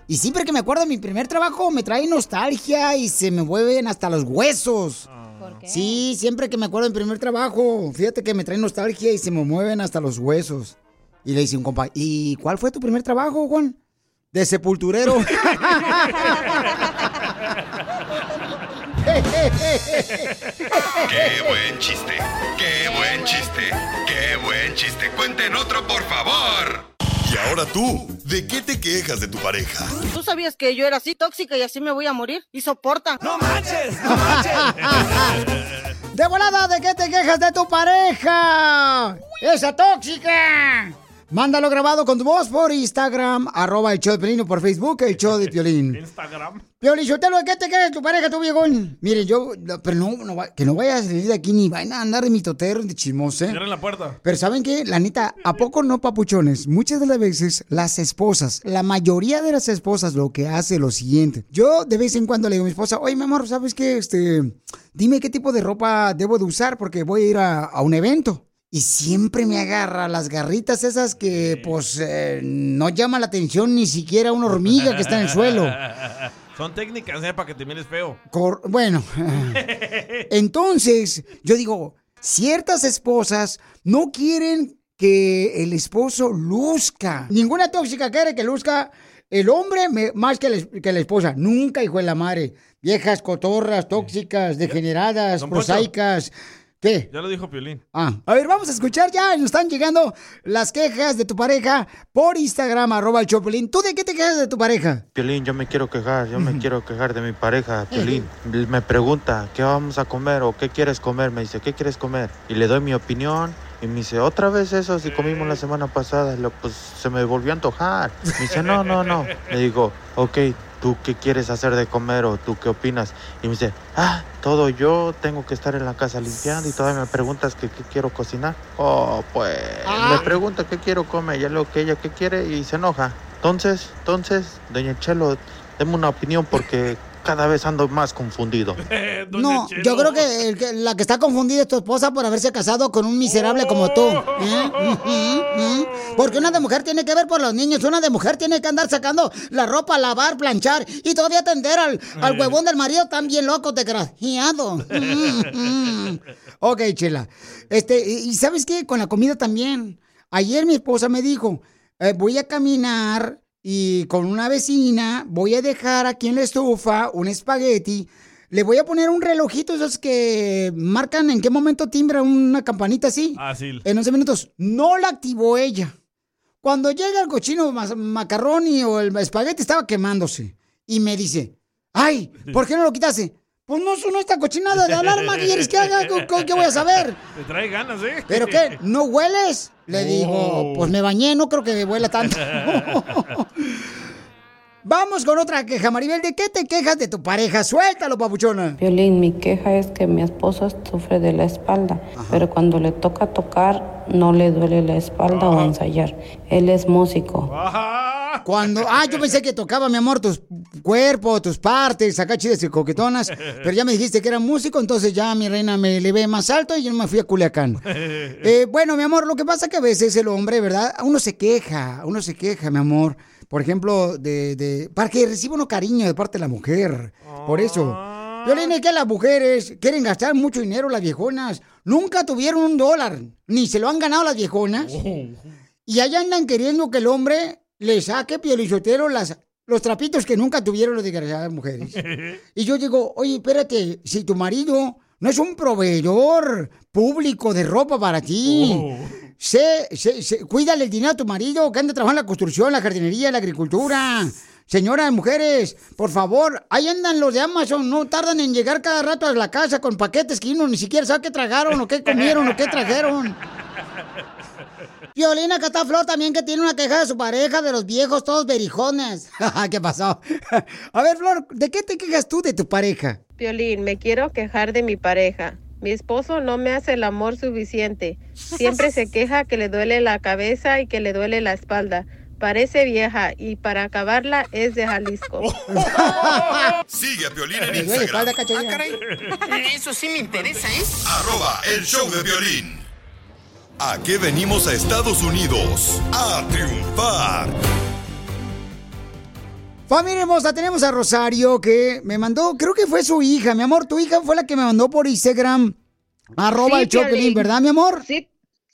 Y siempre que me acuerdo de mi primer trabajo me trae nostalgia y se me mueven hasta los huesos. ¿Por qué? Sí, siempre que me acuerdo de mi primer trabajo, fíjate que me trae nostalgia y se me mueven hasta los huesos. Y le dice un compa, ¿y cuál fue tu primer trabajo, Juan? De sepulturero. ¡Qué buen chiste! ¡Qué buen chiste! ¡Qué buen chiste! ¡Cuenten otro, por favor! Y ahora tú, ¿de qué te quejas de tu pareja? ¿Tú sabías que yo era así tóxica y así me voy a morir? Y soporta. ¡No manches! ¡De volada! ¿De qué te quejas de tu pareja? ¡Esa tóxica! Mándalo grabado con tu voz por Instagram, arroba el show de Piolín o por Facebook, el show de Piolín. Instagram. Piolín, Sotelo, ¿de qué te quejas de tu pareja, tu viejón? Mire, yo, pero no, no va- que no vaya a salir de aquí ni vayan a andar de mitotero, de chismose. Cierren la puerta. Pero ¿saben qué? La neta, ¿a poco no, papuchones? Muchas de las veces las esposas, la mayoría de las esposas lo que hace es lo siguiente. Yo de vez en cuando le digo a mi esposa, oye, mi amor, ¿sabes qué? Este, dime qué tipo de ropa debo de usar porque voy a ir a, a un evento. Y siempre me agarra las garritas esas que, pues, eh, no llama la atención ni siquiera una hormiga que está en el suelo. Son técnicas, ¿eh? Para que te mires feo. Cor- bueno, entonces yo digo, ciertas esposas no quieren que el esposo luzca. Ninguna tóxica quiere que luzca el hombre me- más que, la- que la esposa. Nunca, hijo de la madre. Viejas cotorras, tóxicas, degeneradas, Poncho. Ya lo dijo Piolín. Ah, a ver, vamos a escuchar ya. Nos están llegando las quejas de tu pareja por Instagram, arroba el Choplin. ¿Tú de qué te quejas de tu pareja? Piolín, yo me quiero quejar, yo me quiero quejar de mi pareja, Piolín. Me pregunta, ¿qué vamos a comer o qué quieres comer? Me dice, ¿qué quieres comer? Y le doy mi opinión y me dice, ¿otra vez eso? Si comimos la semana pasada, Lo- pues se me volvió a antojar. Me dice, no, no, no. Le digo, ok, ¿tú qué quieres hacer de comer o tú qué opinas? Y me dice, ah, todo yo tengo que estar en la casa limpiando y todavía me preguntas que qué quiero cocinar. Oh, pues, me pregunta qué quiero comer, ya lo que ella qué quiere y se enoja. Entonces, entonces, doña Chelo, deme una opinión porque cada vez ando más confundido. No, yo creo que, el que- la que está confundida es tu esposa por haberse casado con un miserable como tú. ¿eh? Ujú. Porque una de mujer tiene que ver por los niños, una de mujer tiene que andar sacando la ropa, lavar, planchar y todavía atender al, al huevón del marido tan bien loco, desgraciado. Ok, chela. Este, y y ¿sabes qué? Con la comida también. Ayer mi esposa me dijo, eh, voy a caminar y con una vecina voy a dejar aquí en la estufa un espagueti. Le voy a poner un relojito, esos que marcan en qué momento timbra una campanita así. Fácil. En 11 minutos. No la activó ella. Cuando llega el cochino macarroni o el espagueti estaba quemándose. Y me dice, ay, ¿por qué no lo quitaste? Pues no sonó esta cochinada de alarma. ¿Qué quieres que haga? ¿Con- con ¿Qué voy a saber? Te trae ganas, ¿eh? ¿Pero qué? ¿No hueles? Le digo, Oh. pues me bañé, no creo que me huela tanto. Vamos con otra queja, Maribel. ¿De qué te quejas de tu pareja? Suéltalo, papuchona. Violín, mi queja es que mi esposo sufre de la espalda, pero cuando le toca tocar no le duele la espalda o ensayar. Él es músico. Cuando, ah, yo pensé que tocaba, mi amor, tus cuerpos, tus partes, acá chidas y coquetonas, pero ya me dijiste que era músico, entonces ya mi reina me elevé más alto y yo me fui a Culiacán. Eh, bueno, mi amor, lo que pasa que a veces el hombre, ¿verdad? Uno se queja, uno se queja, mi amor. Por ejemplo, de, de para que reciba uno cariño de parte de la mujer. Por eso. Yo le que las mujeres quieren gastar mucho dinero, las viejonas. Nunca tuvieron un dólar, ni se lo han ganado las viejonas. Y allá andan queriendo que el hombre le saque piolichotero las los trapitos que nunca tuvieron las desgraciadas mujeres. Y yo digo, oye, espérate, si tu marido no es un proveedor público de ropa para ti, sé, sé- sé- cuídale el dinero a tu marido que anda trabajando en la construcción, la jardinería, la agricultura. Señoras, mujeres, por favor, ahí andan los de Amazon, no tardan en llegar cada rato a la casa con paquetes que uno ni siquiera sabe qué tragaron o qué comieron o qué trajeron. Violina, acá está Flor también que tiene una queja de su pareja, de los viejos todos berijones. ¿Qué pasó? A ver, Flor, ¿de qué te quejas tú de tu pareja? Piolín, me quiero quejar de mi pareja. Mi esposo no me hace el amor suficiente. Siempre se queja que le duele la cabeza y que le duele la espalda. Parece vieja y para acabarla es de Jalisco. Sigue a Piolín en Instagram. espalda, Ah, Eso sí me interesa, ¿eh? Arroba el show de violín. ¿A qué venimos a Estados Unidos? A triunfar. Familia hermosa, tenemos a Rosario que me mandó, creo que fue su hija, mi amor, tu hija fue la que me mandó por Instagram, arroba Sí, el Choplin, Piolín. ¿verdad, mi amor? Sí,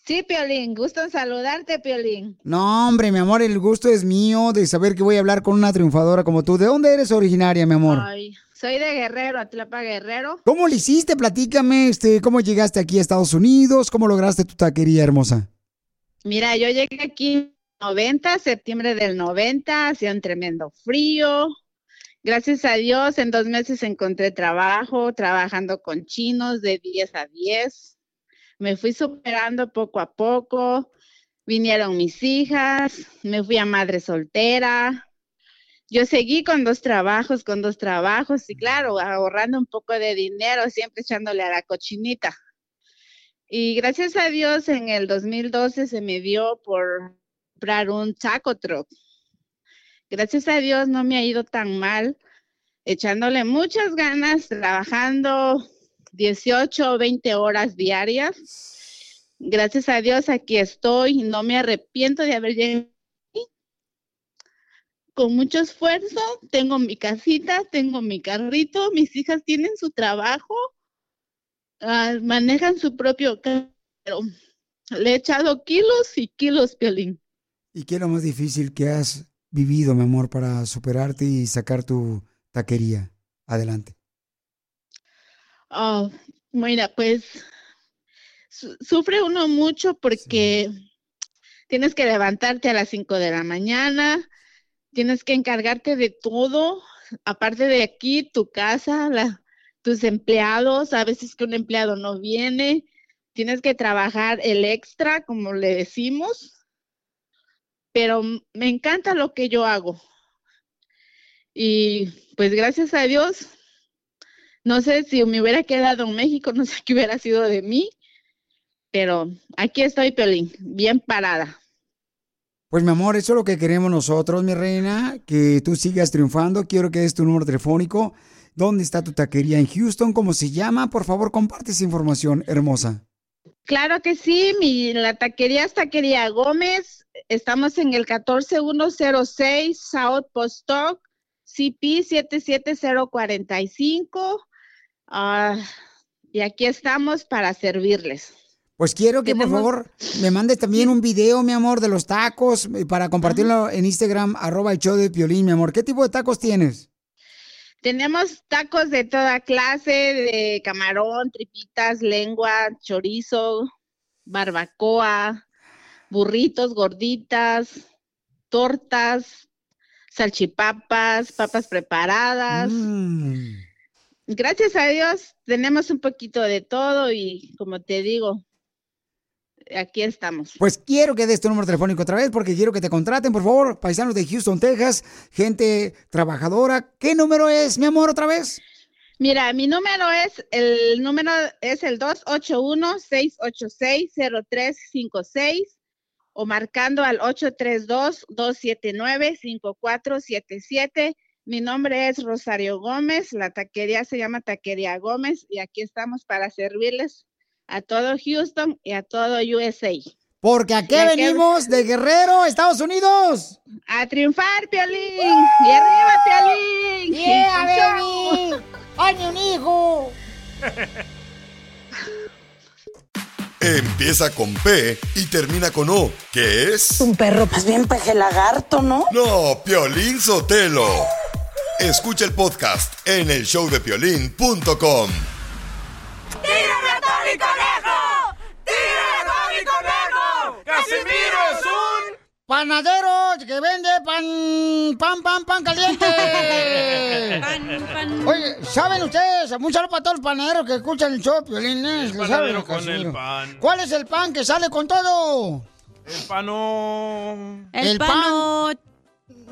sí, Piolín. Gusto en saludarte, Piolín. No, hombre, mi amor, el gusto es mío de saber que voy a hablar con una triunfadora como tú. ¿De dónde eres originaria, mi amor? Ay, soy de Guerrero, Atlapa Guerrero. ¿Cómo le hiciste? Platícame, este, ¿cómo llegaste aquí a Estados Unidos? ¿Cómo lograste tu taquería hermosa? Mira, yo llegué aquí en 90, septiembre del 90, hacía un tremendo frío. Gracias a Dios, en dos meses encontré trabajo, trabajando con chinos de 10 a 10. Me fui superando poco a poco. Vinieron mis hijas, me fui a madre soltera. Yo seguí con dos trabajos, con dos trabajos y claro, ahorrando un poco de dinero, siempre echándole a la cochinita. Y gracias a Dios en el 2012 se me dio por comprar un taco truck. Gracias a Dios no me ha ido tan mal, echándole muchas ganas, trabajando 18 o 20 horas diarias. Gracias a Dios aquí estoy, no me arrepiento de haber llegado. Con mucho esfuerzo. Tengo mi casita, tengo mi carrito, mis hijas tienen su trabajo, ah, manejan su propio carro. Le he echado kilos y kilos, Piolín. ¿Y qué es lo más difícil que has vivido, mi amor, para superarte y sacar tu taquería adelante? Oh, mira, pues su- sufre uno mucho porque tienes que levantarte a las 5 de la mañana, tienes que encargarte de todo, aparte de aquí, tu casa, tus empleados, a veces que un empleado no viene, tienes que trabajar el extra, como le decimos, pero me encanta lo que yo hago. Y pues gracias a Dios, no sé si me hubiera quedado en México, no sé qué hubiera sido de mí, pero aquí estoy, Piolín, bien parada. Pues mi amor, eso es lo que queremos nosotros, mi reina, que tú sigas triunfando. Quiero que des tu número telefónico. ¿Dónde está tu taquería en Houston? ¿Cómo se llama? Por favor, comparte esa información hermosa. Claro que sí, mi, la taquería es Taquería Gómez. Estamos en el 14106 South Postoc, CP 77045. Ah, y aquí estamos para servirles. Pues quiero que por Tenemos- favor me mandes también un video, mi amor, de los tacos eh, para compartirlo en Instagram, arroba el show de Piolín, mi amor. ¿Qué tipo de tacos tienes? Tenemos tacos de toda clase, de camarón, tripitas, lengua, chorizo, barbacoa, burritos, gorditas, tortas, salchipapas, papas preparadas. Mm. Gracias a Dios tenemos un poquito de todo y como te digo, aquí estamos. Pues quiero que des tu número telefónico otra vez porque quiero que te contraten, por favor, paisanos de Houston, Texas, gente trabajadora. ¿Qué número es, mi amor, otra vez? Mira, mi número es, el número es el 281-686-0356 o marcando al 832-279-5477. Mi nombre es Rosario Gómez, la taquería se llama Taquería Gómez y aquí estamos para servirles a todo Houston y a todo USA. Porque aquí Y aquí- venimos de Guerrero, Estados Unidos. A triunfar, Piolín. Y arriba, Piolín. Yeah, Show. baby. ¡Ay, un hijo! Empieza con P y termina con O, que es... Un perro, pues bien peje lagarto, ¿no? No, Piolín Sotelo. Escucha el podcast en el showdepiolín.com. ¡Tírame Tony Conejo! ¡Tírame a Tony Conejo! ¡Casimiro es un... Panadero que vende pan, pan, pan, pan caliente. Pan, pan. Oye, ¿saben ustedes? Un saludo para todos los panaderos que escuchan el show, Piolín, ¿eh? El ¿Le panadero saben, con el pan. ¿Cuál es el pan que sale con todo? El pano. El pan.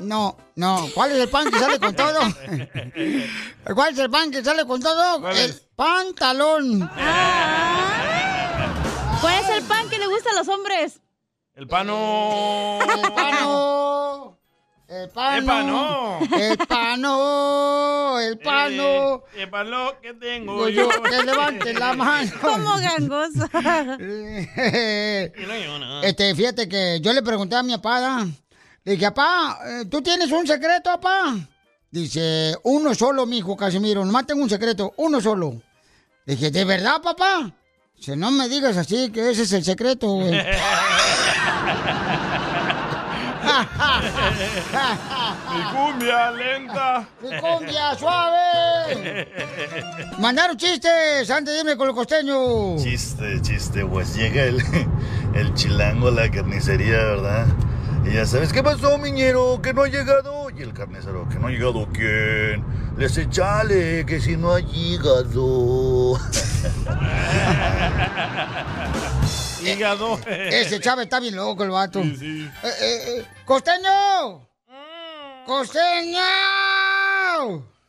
No, no. ¿Cuál es el pan que sale con todo? ¿Cuál es el pan que sale con todo? ¿Cuál el pantalón. ¿Cuál es el pan que le gusta a los hombres? El pano. El pano. El pano. El pano. El pano. El pano. Eh, el pano que tengo yo, yo. que levante la mano. Como gangosa. Este, fíjate que yo le pregunté a mi papá, ¿da? Le dije, papá, eh, ¿tú tienes un secreto, papá? Dice, uno solo, mijo, Casimiro, nomás tengo un secreto, uno solo. Le dije, ¿de verdad, papá? Dice, no me digas así, que ese es el secreto, güey. Mi cumbia lenta. ¡Mi cumbia suave! Mandaron chistes antes de irme con el costeño. Chiste, chiste, pues llega el, el chilango a la carnicería, ¿verdad? Y ya sabes, ¿qué pasó, miñero? ¿Que no ha llegado? Y el carnicero, ¿que no ha llegado quién? Les echale, que si no ha llegado. Hígado. Ese Chávez está bien loco el vato. Eh, eh, eh, ¡Costeño! ¡Costeño!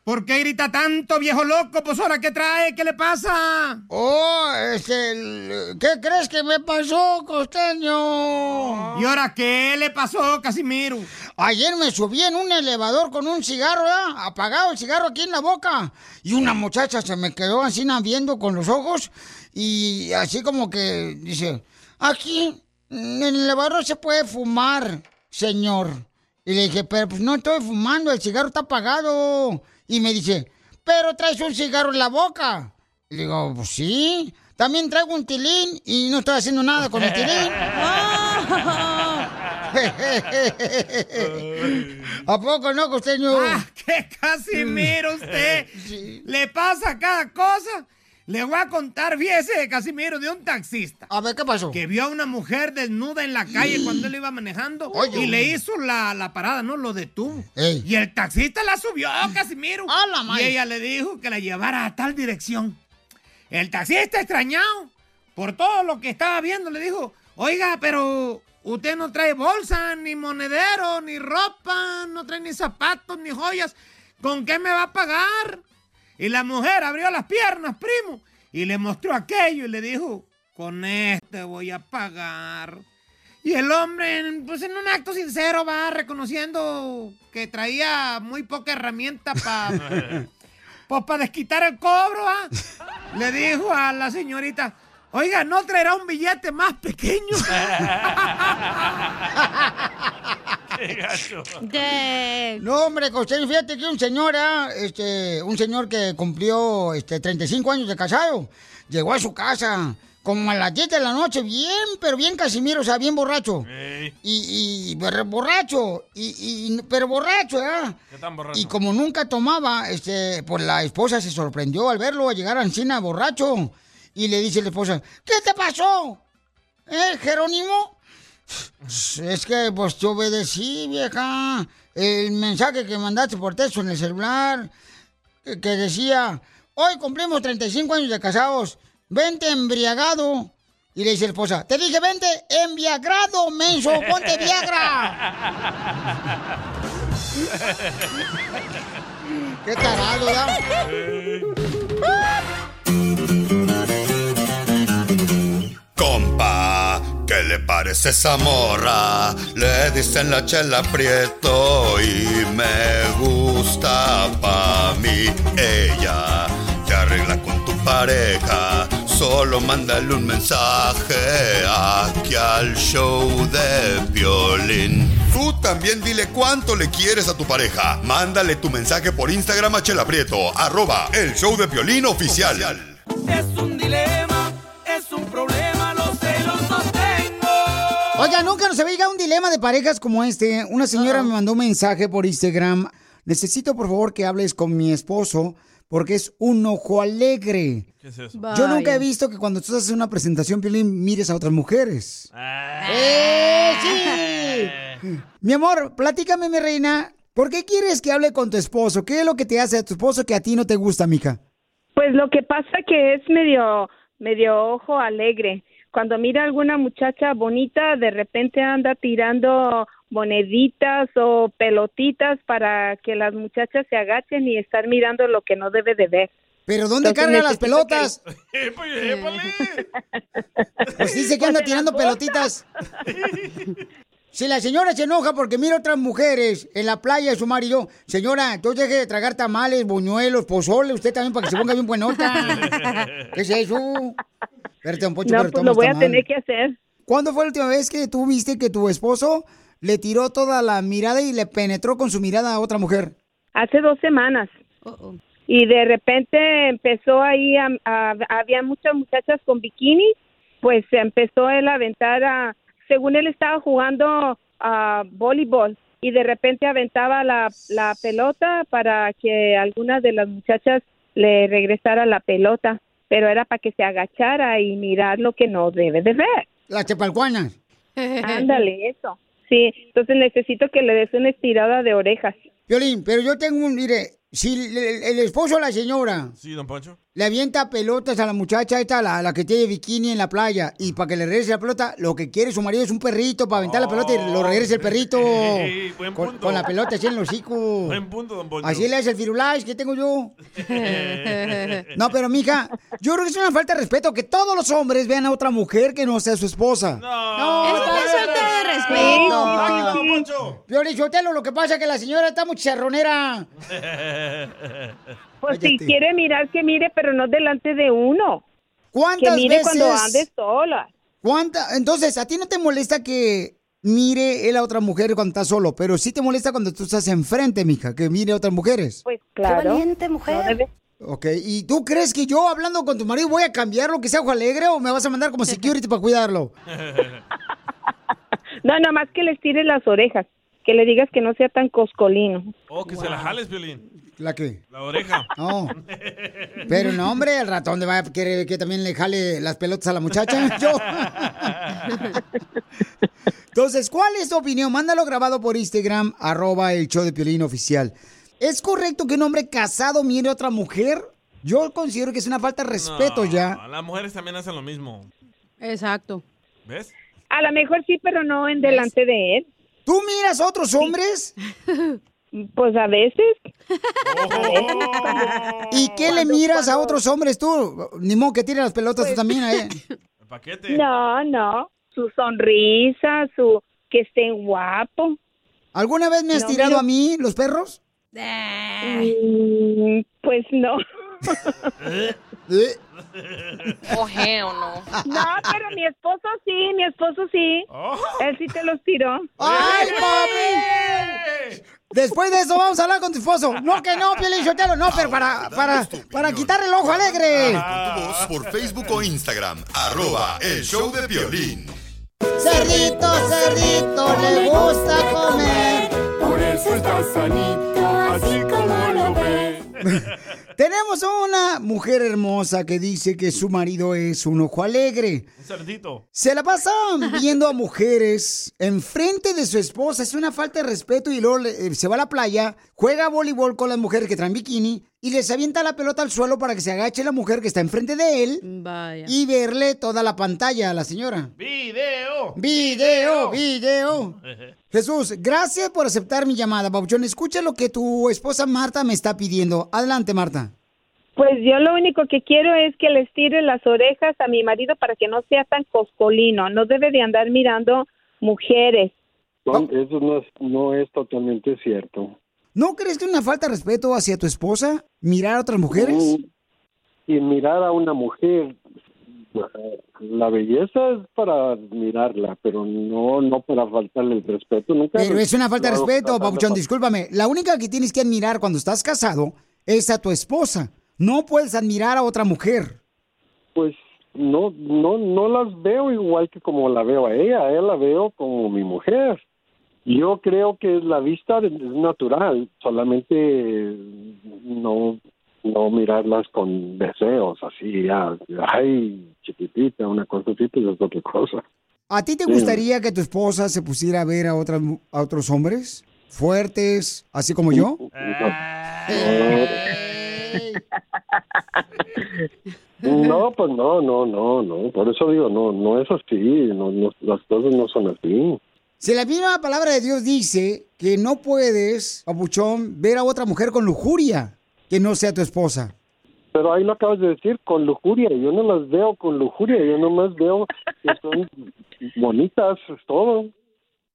¿Por qué grita tanto, viejo loco? Pues ahora, ¿qué trae? ¿Qué le pasa? Oh, este, el- ¿qué crees que me pasó, costeño? ¿Y ahora qué le pasó, Casimiro? Ayer me subí en un elevador con un cigarro, ¿verdad? apagado el cigarro aquí en la boca. Y una muchacha se me quedó así viendo con los ojos y así como que dice, aquí en el elevador se puede fumar, señor. Y le dije, pero pues no estoy fumando, el cigarro está apagado. Y me dice, pero traes un cigarro en la boca. Y le digo, pues sí. También traigo un tilín y no estoy haciendo nada con el tilín. ¿A poco no, costeño? Ah, ¡Qué Casimiro usted! Le pasa cada cosa. Le voy a contar, fíjese, Casimiro, de un taxista. A ver, ¿qué pasó? Que vio a una mujer desnuda en la calle cuando él iba manejando Oye. y le hizo la, la parada, ¿no? Lo detuvo. Ey. Y el taxista la subió, Casimiro. ¡A la y ella le dijo que la llevara a tal dirección. El taxista extrañado por todo lo que estaba viendo le dijo, oiga, pero usted no trae bolsa, ni monedero, ni ropa, no trae ni zapatos, ni joyas. ¿Con qué me va a pagar? Y la mujer abrió las piernas, primo, y le mostró aquello y le dijo, con este voy a pagar. Y el hombre, en- pues en un acto sincero, va reconociendo que traía muy poca herramienta para pues, para desquitar el cobro, ¿ah? Le dijo a la señorita, oiga, ¿no traerá un billete más pequeño? No, hombre, Costeño, fíjate que un señor, ah, este, un señor que cumplió este, 35 años de casado, llegó a su casa como a las 10 de la noche, bien, pero bien Casimiro, o sea, bien borracho. Y, y pero borracho, y, y- pero borracho, ¿ah? ¿Qué tan borracho? Y como nunca tomaba, este, pues la esposa se sorprendió al verlo a llegar a Encina borracho. Y le dice la esposa, ¿qué te pasó? ¿Eh, Jerónimo? Es que pues yo obedecí, vieja. El mensaje que mandaste por texto en el celular, que, que decía, hoy cumplimos 35 años de casados, vente embriagado. Y le dice la esposa, te dije vente embriagado, menso, ponte Viagra. Qué tarado, ¿verdad? Compa, ¿qué le parece esa morra? Le dicen la chela prieto y me gusta pa' mí. Ella te arregla con tu pareja. Solo mándale un mensaje aquí al show de violín. Tú también dile cuánto le quieres a tu pareja. Mándale tu mensaje por Instagram a Chela Prieto, arroba el show de violín oficial. Es un Oiga, nunca nos había llegado un dilema de parejas como este. Una señora me mandó un mensaje por Instagram. Necesito, por favor, que hables con mi esposo porque es un ojo alegre. ¿Qué es eso? Yo nunca he visto que cuando tú haces una presentación, Piolín, mires a otras mujeres. ¡Eh, sí! Mi amor, platícame, mi reina. ¿Por qué quieres que hable con tu esposo? ¿Qué es lo que te hace a tu esposo que a ti no te gusta, mija? Pues lo que pasa que es medio, medio ojo alegre. Cuando mira a alguna muchacha bonita, de repente anda tirando moneditas o pelotitas para que las muchachas se agachen y estar mirando lo que no debe de ver. ¿Pero dónde Entonces carga las pelotas? ¡Épale, Pues dice que anda tirando pelotitas. Si la señora se enoja porque mira otras mujeres en la playa, su marido, señora, entonces deje de tragar tamales, buñuelos, pozole, usted también para que se ponga bien buenota. ¿Qué es eso? Espérate, don Poncho, No, pero pues lo voy a tener que hacer. ¿Cuándo fue la última vez que tú viste que tu esposo le tiró toda la mirada y le penetró con su mirada a otra mujer? Hace dos semanas. Y de repente empezó ahí, a, a- había muchas muchachas con bikini, pues empezó él a aventar a, según él estaba jugando a voleibol y de repente aventaba la, la pelota para que alguna de las muchachas le regresara la pelota, pero era para que se agachara y mirar lo que no debe de ver. Las chepalcuanas. Ándale, eso. Sí, entonces necesito que le des una estirada de orejas. Violín, pero yo tengo un, mire, si el, el esposo de la señora Sí, don Poncho. Le avienta pelotas a la muchacha esta, la, la que tiene bikini en la playa, y para que le regrese la pelota, lo que quiere su marido es un perrito para aventar la pelota y lo regrese el perrito Ey, buen con, punto. con la pelota así en el hocico. Buen punto, don Poncho. Así le hace el firulais que tengo yo. No, pero mija, yo creo que es una falta de respeto que todos los hombres vean a otra mujer que no sea su esposa. No, Es una falta de respeto. Piolín Sotelo, lo que pasa es que la señora está muy charronera. Pues si quiere mirar, que mire, pero no delante de uno. ¿Cuántas que mire veces? cuando ande sola. ¿Cuánta? Entonces, ¿a ti no te molesta que mire él a otra mujer cuando estás solo? Pero sí te molesta cuando tú estás enfrente, mija, que mire a otras mujeres. Pues claro. valiente mujer. No debe- Ok, ¿y tú crees que yo hablando con tu marido voy a cambiar lo que sea ojo alegre o me vas a mandar como security para cuidarlo? No, nada más que les tires las orejas. Que le digas que no sea tan coscolino. Oh, que se la jales, Violín. ¿La qué? La oreja. No. Pero no, hombre, el ratón de va a querer que también le jale las pelotas a la muchacha. Yo. Entonces, ¿cuál es tu opinión? Mándalo grabado por Instagram, arroba el show de Piolín oficial. ¿Es correcto que un hombre casado mire a otra mujer? Yo considero que es una falta de respeto No, ya. Las mujeres también hacen lo mismo. Exacto. ¿Ves? A lo mejor sí, pero no en delante de él. ¿Tú miras a otros hombres? Pues a veces. ¿Y qué le miras a otros hombres tú? Ni modo que tire las pelotas Pues tú también, ¿eh? No, no. Su sonrisa, su que esté guapo. ¿Alguna vez me has No, tirado mira- a mí los perros? Mm, pues no. Ojeo, no. No, pero mi esposo sí, mi esposo sí. Él sí te los tiró. ¡Ay, papi! Después de eso vamos a hablar con tu esposo. No, que no, Piolín Sotelo, no, pero para, para, para quitarle el ojo alegre. Con tu voz por Facebook o Instagram. Arroba el show de violín. Cerdito, cerdito, le gusta comer. Por eso está sanito, así como lo ves. Tenemos una mujer hermosa que dice que su marido es un ojo alegre. Un cerdito. Se la pasa viendo a mujeres enfrente de su esposa. Es una falta de respeto y luego eh, se va a la playa, juega voleibol con las mujeres que traen bikini y les avienta la pelota al suelo para que se agache la mujer que está enfrente de él Vaya. y verle toda la pantalla a la señora. ¡Video! ¡Video! ¡Video! Jesús, gracias por aceptar mi llamada, Pabuchón. Escucha lo que tu esposa Marta me está pidiendo. Adelante, Marta. Pues yo lo único que quiero es que les tire las orejas a mi marido para que no sea tan coscolino. No debe de andar mirando mujeres. No, eso no es, no es totalmente cierto. ¿No crees que es una falta de respeto hacia tu esposa mirar a otras mujeres? Y mirar a una mujer, la belleza es para admirarla, pero no no para faltarle el respeto. Nunca Pero es una falta de respeto, tratando Pabuchón, pa- discúlpame. La única que tienes que admirar cuando estás casado es a tu esposa. No puedes admirar a otra mujer. Pues no no no las veo igual que como la veo a ella. A ella la veo como mi mujer. Yo creo que la vista es natural, solamente no no mirarlas con deseos así, ya, ay, chiquitita, una cosita y es otra cosa. ¿A ti te Sí. gustaría que tu esposa se pusiera a ver a, otras, a otros hombres? Fuertes, así como yo. No, pues no, no, no, no. Por eso digo, no, no es así. No, no, las cosas no son así. Si la misma palabra de Dios dice que no puedes, papuchón, ver a otra mujer con lujuria que no sea tu esposa. Pero ahí lo acabas de decir, con lujuria. Yo no las veo con lujuria. Yo nomás veo que son bonitas, es todo.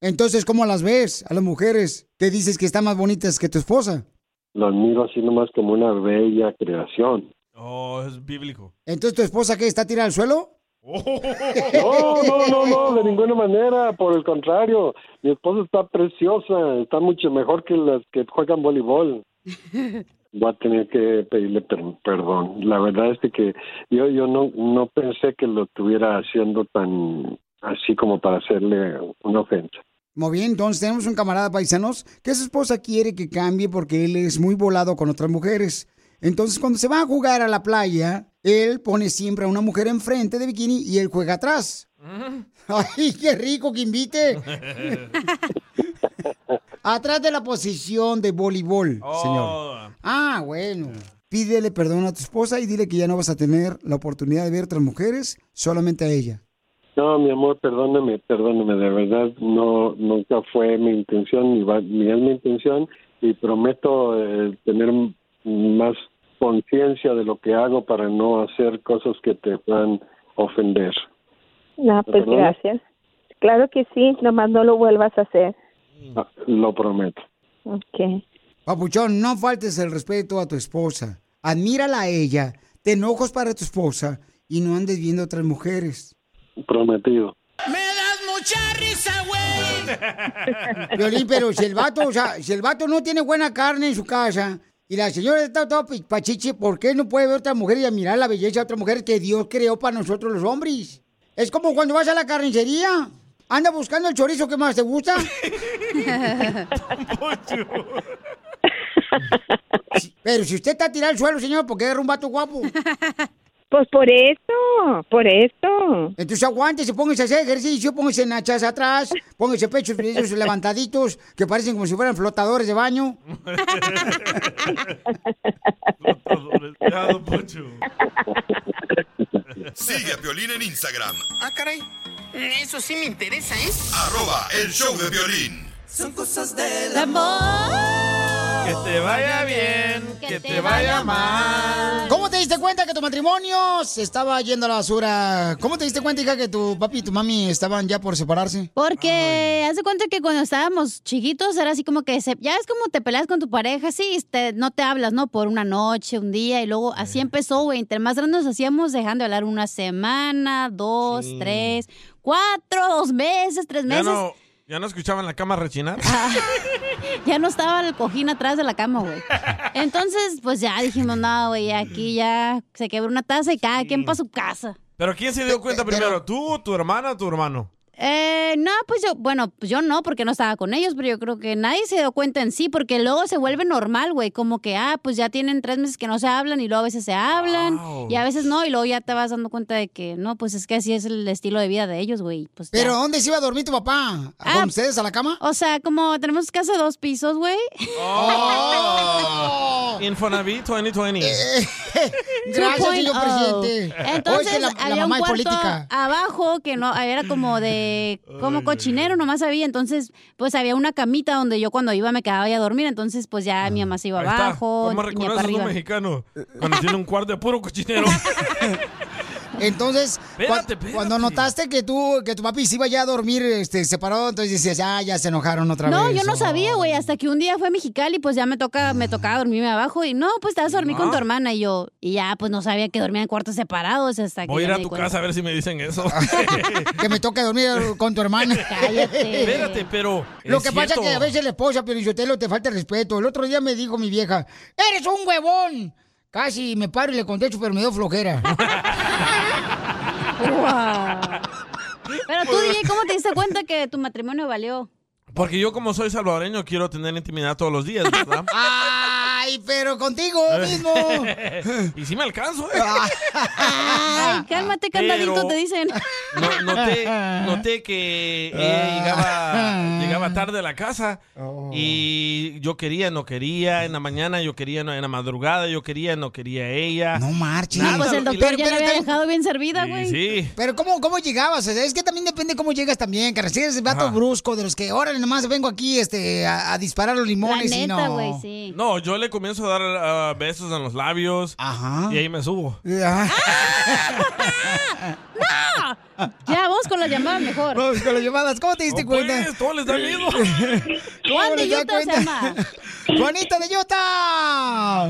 Entonces, ¿cómo las ves a las mujeres que dices que están más bonitas que tu esposa? Las miro así nomás como una bella creación. Oh, es bíblico. Entonces, ¿tu esposa qué? ¿Está tirada al suelo? No, no, no, no, de ninguna manera. Por el contrario, mi esposa está preciosa. Está mucho mejor que las que juegan voleibol. Voy a tener que pedirle per- perdón. La verdad es que yo yo no no pensé que lo estuviera haciendo tan así como para hacerle una ofensa. Muy bien, entonces tenemos un camarada paisanos que su esposa quiere que cambie porque él es muy volado con otras mujeres. Entonces, cuando se va a jugar a la playa, él pone siempre a una mujer enfrente de bikini y él juega atrás. ¡Ay, qué rico que invite! Atrás de la posición de voleibol, señor. Ah, bueno. Pídele perdón a tu esposa y dile que ya no vas a tener la oportunidad de ver otras mujeres, solamente a ella. No, mi amor, perdóname, perdóname, de verdad no nunca fue mi intención ni, va, ni es mi intención y prometo eh, tener más conciencia de lo que hago para no hacer cosas que te puedan ofender. No, pues ¿Perdón? gracias. Claro que sí, nomás no lo vuelvas a hacer. Ah, Lo prometo. Ok. Papuchón, no faltes el respeto a tu esposa. Admírala a ella, ten ojos para tu esposa y no andes viendo a otras mujeres. Prometido. Me das mucha risa, güey. Violín, pero si el vato, o sea, si el vato no tiene buena carne en su casa y la señora está toda pachiche, ¿por qué no puede ver a otra mujer y admirar la belleza de otra mujer que Dios creó para nosotros los hombres? Es como cuando vas a la carnicería. Anda buscando el chorizo que más te gusta. Pero si usted está tirado al suelo, señor, ¿por qué un vato guapo? Pues por eso, por eso. Entonces aguántese, póngase a hacer ejercicio, póngase en nachas atrás, póngase pechos levantaditos que parecen como si fueran flotadores de baño. Sigue a Piolín en Instagram, Ah, caray. Eso sí me interesa, ¿eh? arroba el show de violín. Son cosas del Que te vaya bien, que, te vaya mal. ¿Cómo te diste cuenta que tu matrimonio se estaba yendo a la basura? ¿Cómo te diste cuenta, hija, que tu papi y tu mami estaban ya por separarse? Porque haz de cuenta que cuando estábamos chiquitos era así como que se- ya es como te peleas con tu pareja, sí, te- no te hablas, ¿no? Por una noche, un día, y luego así empezó, güey. Entre más grandes nos hacíamos dejando de hablar una semana, dos, tres, cuatro, dos meses, tres Ya meses. no, ya no escuchaban la cama rechinar. Ya no estaba el cojín atrás de la cama, güey. Entonces, pues ya dijimos, no, güey, aquí ya se quebró una taza y cada quien para su casa. Pero ¿quién se dio cuenta primero? ¿Tú, tu hermana o tu hermano? Eh, no, pues yo, bueno, pues yo no, porque no estaba con ellos, pero yo creo que nadie se dio cuenta en sí, porque luego se vuelve normal, güey, como que, ah, pues ya tienen tres meses que no se hablan y luego a veces se hablan y a veces no, y luego ya te vas dando cuenta de que, no, pues es que así es el estilo de vida de ellos, güey. Pues ya. ¿Pero dónde se iba a dormir tu papá? Ah, ¿Con ustedes a la cama? O sea, como tenemos casa de dos pisos, güey. Oh. Infonavit 2020. Gracias, señor 2.0. presidente. Entonces, Oye, la- la había mamá un cuarto política. abajo que no era como de como cochinero nomás había, entonces pues había una camita donde yo cuando iba me quedaba ya a dormir, entonces pues ya mi mamá se iba Ahí está. abajo, ¿Cómo mi papá reconoces a un mexicano? Cuando tiene un cuarto de puro cochinero. Entonces, Espérate, cua- espérate. cuando notaste que tú, que tu papi se iba ya a dormir este, separado, entonces decías, ya, ya se enojaron otra No, vez. yo no Oh. sabía, güey, hasta que un día fue a Mexicali, pues ya me toca, me tocaba dormirme abajo y no, pues te vas a dormir con tu hermana y yo, y ya pues no sabía que dormía en cuartos separados hasta que Voy a ir a tu cuenta. casa a ver si me dicen eso. que me toca dormir con tu hermana. Cállate. Espérate, pero. Lo es que pasa es que a veces la esposa, pero te falta respeto. El otro día me dijo mi vieja, ¡eres un huevón! Casi me paro y le contesto, pero me dio flojera. Pero tú, DJ, ¿cómo te diste cuenta que tu matrimonio valió? Porque yo, como soy salvadoreño, quiero tener intimidad todos los días, ¿verdad? Ay, pero contigo mismo. y sí me alcanzo, ¿eh? Ay, cálmate, candadito, Pero- te dicen. No- noté, noté que ella llegaba, llegaba tarde a la casa y yo quería, no quería, en la mañana yo quería, no, en la madrugada yo quería, no quería ella. No marches. No, pues el doctor Pero- ya la pero- había dejado bien servida, güey. sí. Pero ¿cómo, cómo llegabas? O sea, es que también depende cómo llegas también, que recibes el vato Ajá. brusco de los que, órale, nomás vengo aquí este, a, a disparar los limones y no. No, yo le comienzo a dar ah, besos en los labios y ahí me subo. Ya, vamos con las llamadas mejor. Vamos con las llamadas. ¿Cómo te diste No, cuenta? pues, todo les da miedo. ¿Cómo Juan de les Utah se llama. Juanita de Utah.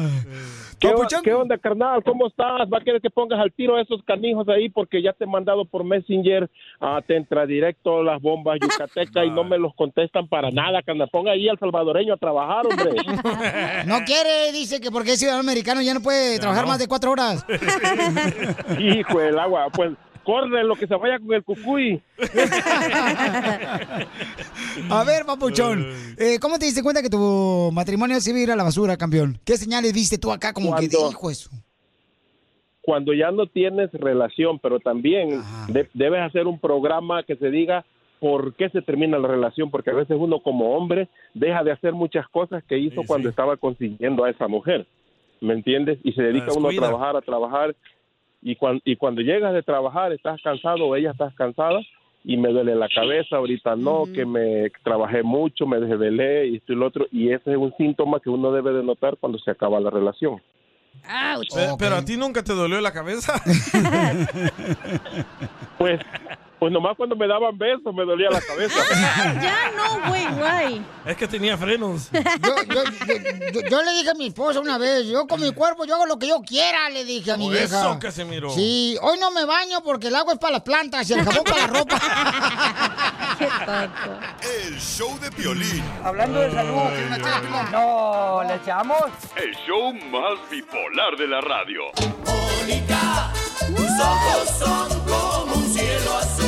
¿Qué, onda, carnal? ¿Cómo estás? ¿Va a querer que pongas al tiro a esos canijos ahí? Porque ya te he mandado por Messenger, ah, te entra directo las bombas yucateca y no me los contestan para nada, carnal. Ponga ahí al salvadoreño a trabajar, hombre. No quiere, dice que porque es ciudadano americano ya no puede trabajar no. más de cuatro horas. Hijo del agua, pues corre lo que se vaya con el cucuy. A ver, papuchón, eh, ¿cómo te diste cuenta que tu matrimonio se iba a ir a la basura, campeón? ¿Qué señales viste tú acá como que Cuando- dijo eso? Cuando ya no tienes relación, pero también de- debes hacer un programa que se diga por qué se termina la relación, porque a veces uno como hombre deja de hacer muchas cosas que hizo cuando estaba consiguiendo a esa mujer, ¿me entiendes? Y se dedica uno a trabajar, a trabajar, y, cuan- y cuando llegas de trabajar estás cansado o ella estás cansada y me duele la cabeza, ahorita no, que me trabajé mucho, me desvelé y esto y lo otro, y ese es un síntoma que uno debe de notar cuando se acaba la relación. Pe- Pero, a ti nunca te dolió la cabeza. Pues, pues nomás cuando me daban besos me dolía la cabeza. ya no, güey, guay. Es que tenía frenos. Yo, yo, yo- yo- yo le dije a mi esposa una vez, yo con mi cuerpo yo hago lo que yo quiera, le dije a mi Oh, vieja. eso, Casimiro. Sí, hoy no me baño porque el agua es para las plantas y el jabón para la ropa. El show de Piolín. Hablando de salud, no, ¿le echamos? El show más bipolar de la radio. Mónica, tus ojos son como un cielo azul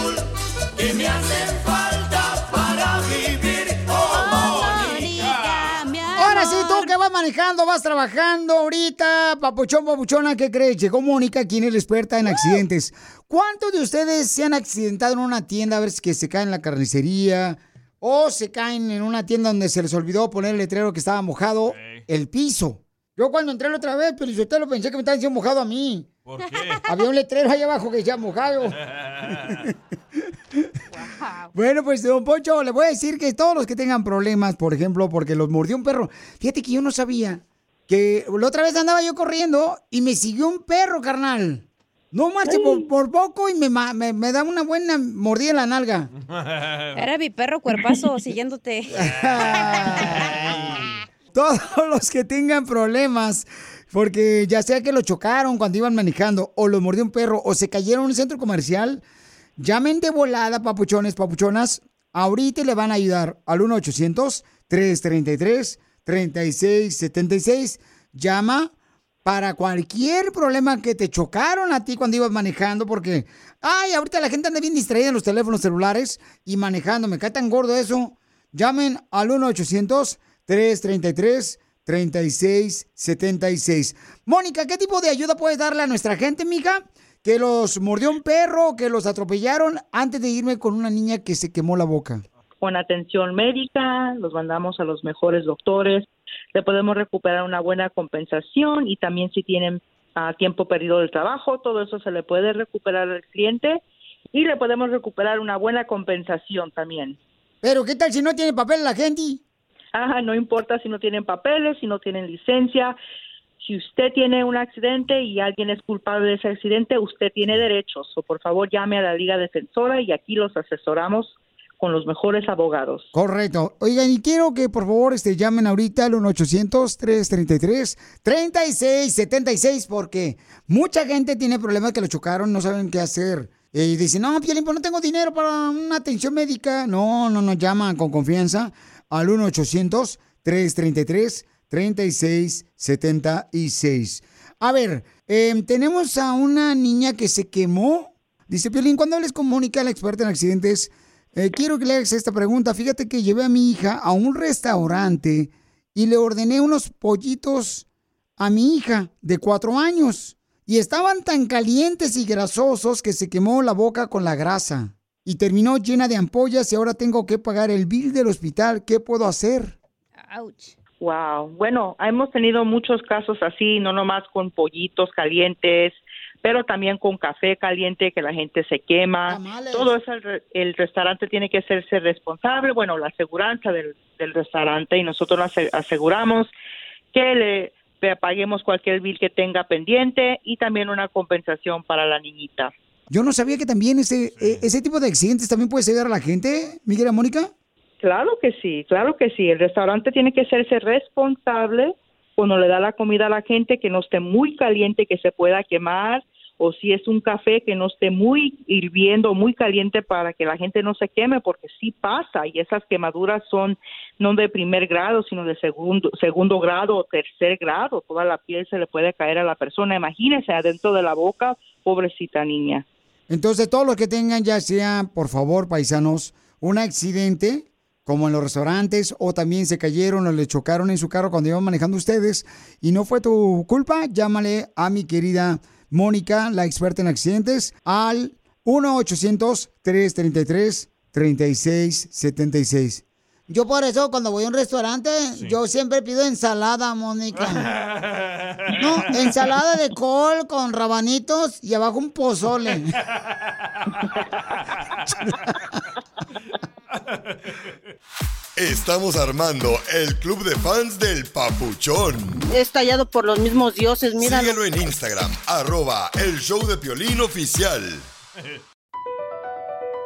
que me hacen falta para vivir. Oh, Mónica. Ahora sí, tú que vas manejando vas trabajando ahorita, papuchón, papuchona, ¿qué crees? Llegó Mónica, quien es la experta en accidentes. ¿Cuántos de ustedes se han accidentado en una tienda a ver si que se caen en la carnicería o se caen en una tienda donde se les olvidó poner el letrero que estaba mojado el piso? Yo cuando entré la otra vez, pero yo te lo pensé que me estaban diciendo mojado a mí. ¿Por qué? Había un letrero ahí abajo que decía mojado. Bueno, pues, don Poncho, le voy a decir que todos los que tengan problemas, por ejemplo, porque los mordió un perro. Fíjate que yo no sabía que la otra vez andaba yo corriendo y me siguió un perro, carnal. No marche por, por poco y me, me da una buena mordida en la nalga. Era mi perro cuerpazo siguiéndote. Todos los que tengan problemas, porque ya sea que lo chocaron cuando iban manejando, o los mordió un perro, o se cayeron en un centro comercial, llamen de volada, papuchones, papuchonas. Ahorita le van a ayudar al 1-800-333-3676. Llama para cualquier problema que te chocaron a ti cuando ibas manejando, porque, ay, ahorita la gente anda bien distraída en los teléfonos celulares y manejando, me cae tan gordo eso. Llamen al 1-800-333-3676. Mónica, ¿qué tipo de ayuda puedes darle a nuestra gente, mija? Que los mordió un perro, que los atropellaron, antes de irme con una niña que se quemó la boca. con atención médica, los mandamos a los mejores doctores, le podemos recuperar una buena compensación y también si tienen ah, tiempo perdido del trabajo, todo eso se le puede recuperar al cliente y le podemos recuperar una buena compensación también. Pero ¿qué tal si no tiene papel la gente? Ajá, no importa si no tienen papeles, si no tienen licencia. Si usted tiene un accidente y alguien es culpable de ese accidente, usted tiene derechos. O por favor llame a la Liga Defensora y aquí los asesoramos con los mejores abogados. Correcto. Oigan, y quiero que por favor este, llamen ahorita al 1-800-333-3676 porque mucha gente tiene problemas que lo chocaron, no saben qué hacer. Y dicen, no, Piolín, pues no tengo dinero para una atención médica. No, no, no, llaman con confianza al 1-800-333-3676. A ver, em, tenemos a una niña que se quemó. Dice, Piolín, cuando hables con Mónica, la experta en accidentes, eh, quiero que le hagas esta pregunta. Fíjate que llevé a mi hija a un restaurante y le ordené unos pollitos a mi hija de cuatro años. Y estaban tan calientes y grasosos que se quemó la boca con la grasa. Y terminó llena de ampollas y ahora tengo que pagar el bill del hospital. ¿Qué puedo hacer? Wow. Bueno, hemos tenido muchos casos así, no nomás con pollitos calientes, pero también con café caliente que la gente se quema. Todo eso el, re- el restaurante tiene que hacerse responsable, bueno, la aseguranza del, del restaurante y nosotros nos ase- aseguramos que le le paguemos cualquier bill que tenga pendiente y también una compensación para la niñita. Yo no sabía que también ese, eh, ese tipo de accidentes también puede ayudar a la gente, Miguel y Mónica. Claro que sí, claro que sí. El restaurante tiene que hacerse responsable cuando le da la comida a la gente que no esté muy caliente, que se pueda quemar, o si es un café que no esté muy hirviendo, muy caliente para que la gente no se queme, porque sí pasa y esas quemaduras son no de primer grado, sino de segundo, segundo grado o tercer grado. Toda la piel se le puede caer a la persona. Imagínese adentro de la boca, pobrecita niña. Entonces, todos los que tengan, ya sea, por favor, paisanos, un accidente, como en los restaurantes, o también se cayeron o le chocaron en su carro cuando iban manejando ustedes, y no fue tu culpa, llámale a mi querida Mónica, la experta en accidentes, al 1-800-333-3676. Yo por eso cuando voy a un restaurante, yo siempre pido ensalada, Mónica. No, ensalada de col con rabanitos y abajo un pozole. Estamos armando el club de fans del Papuchón. Estallado por los mismos dioses, mira. Síguelo en Instagram, arroba el show de Piolín oficial.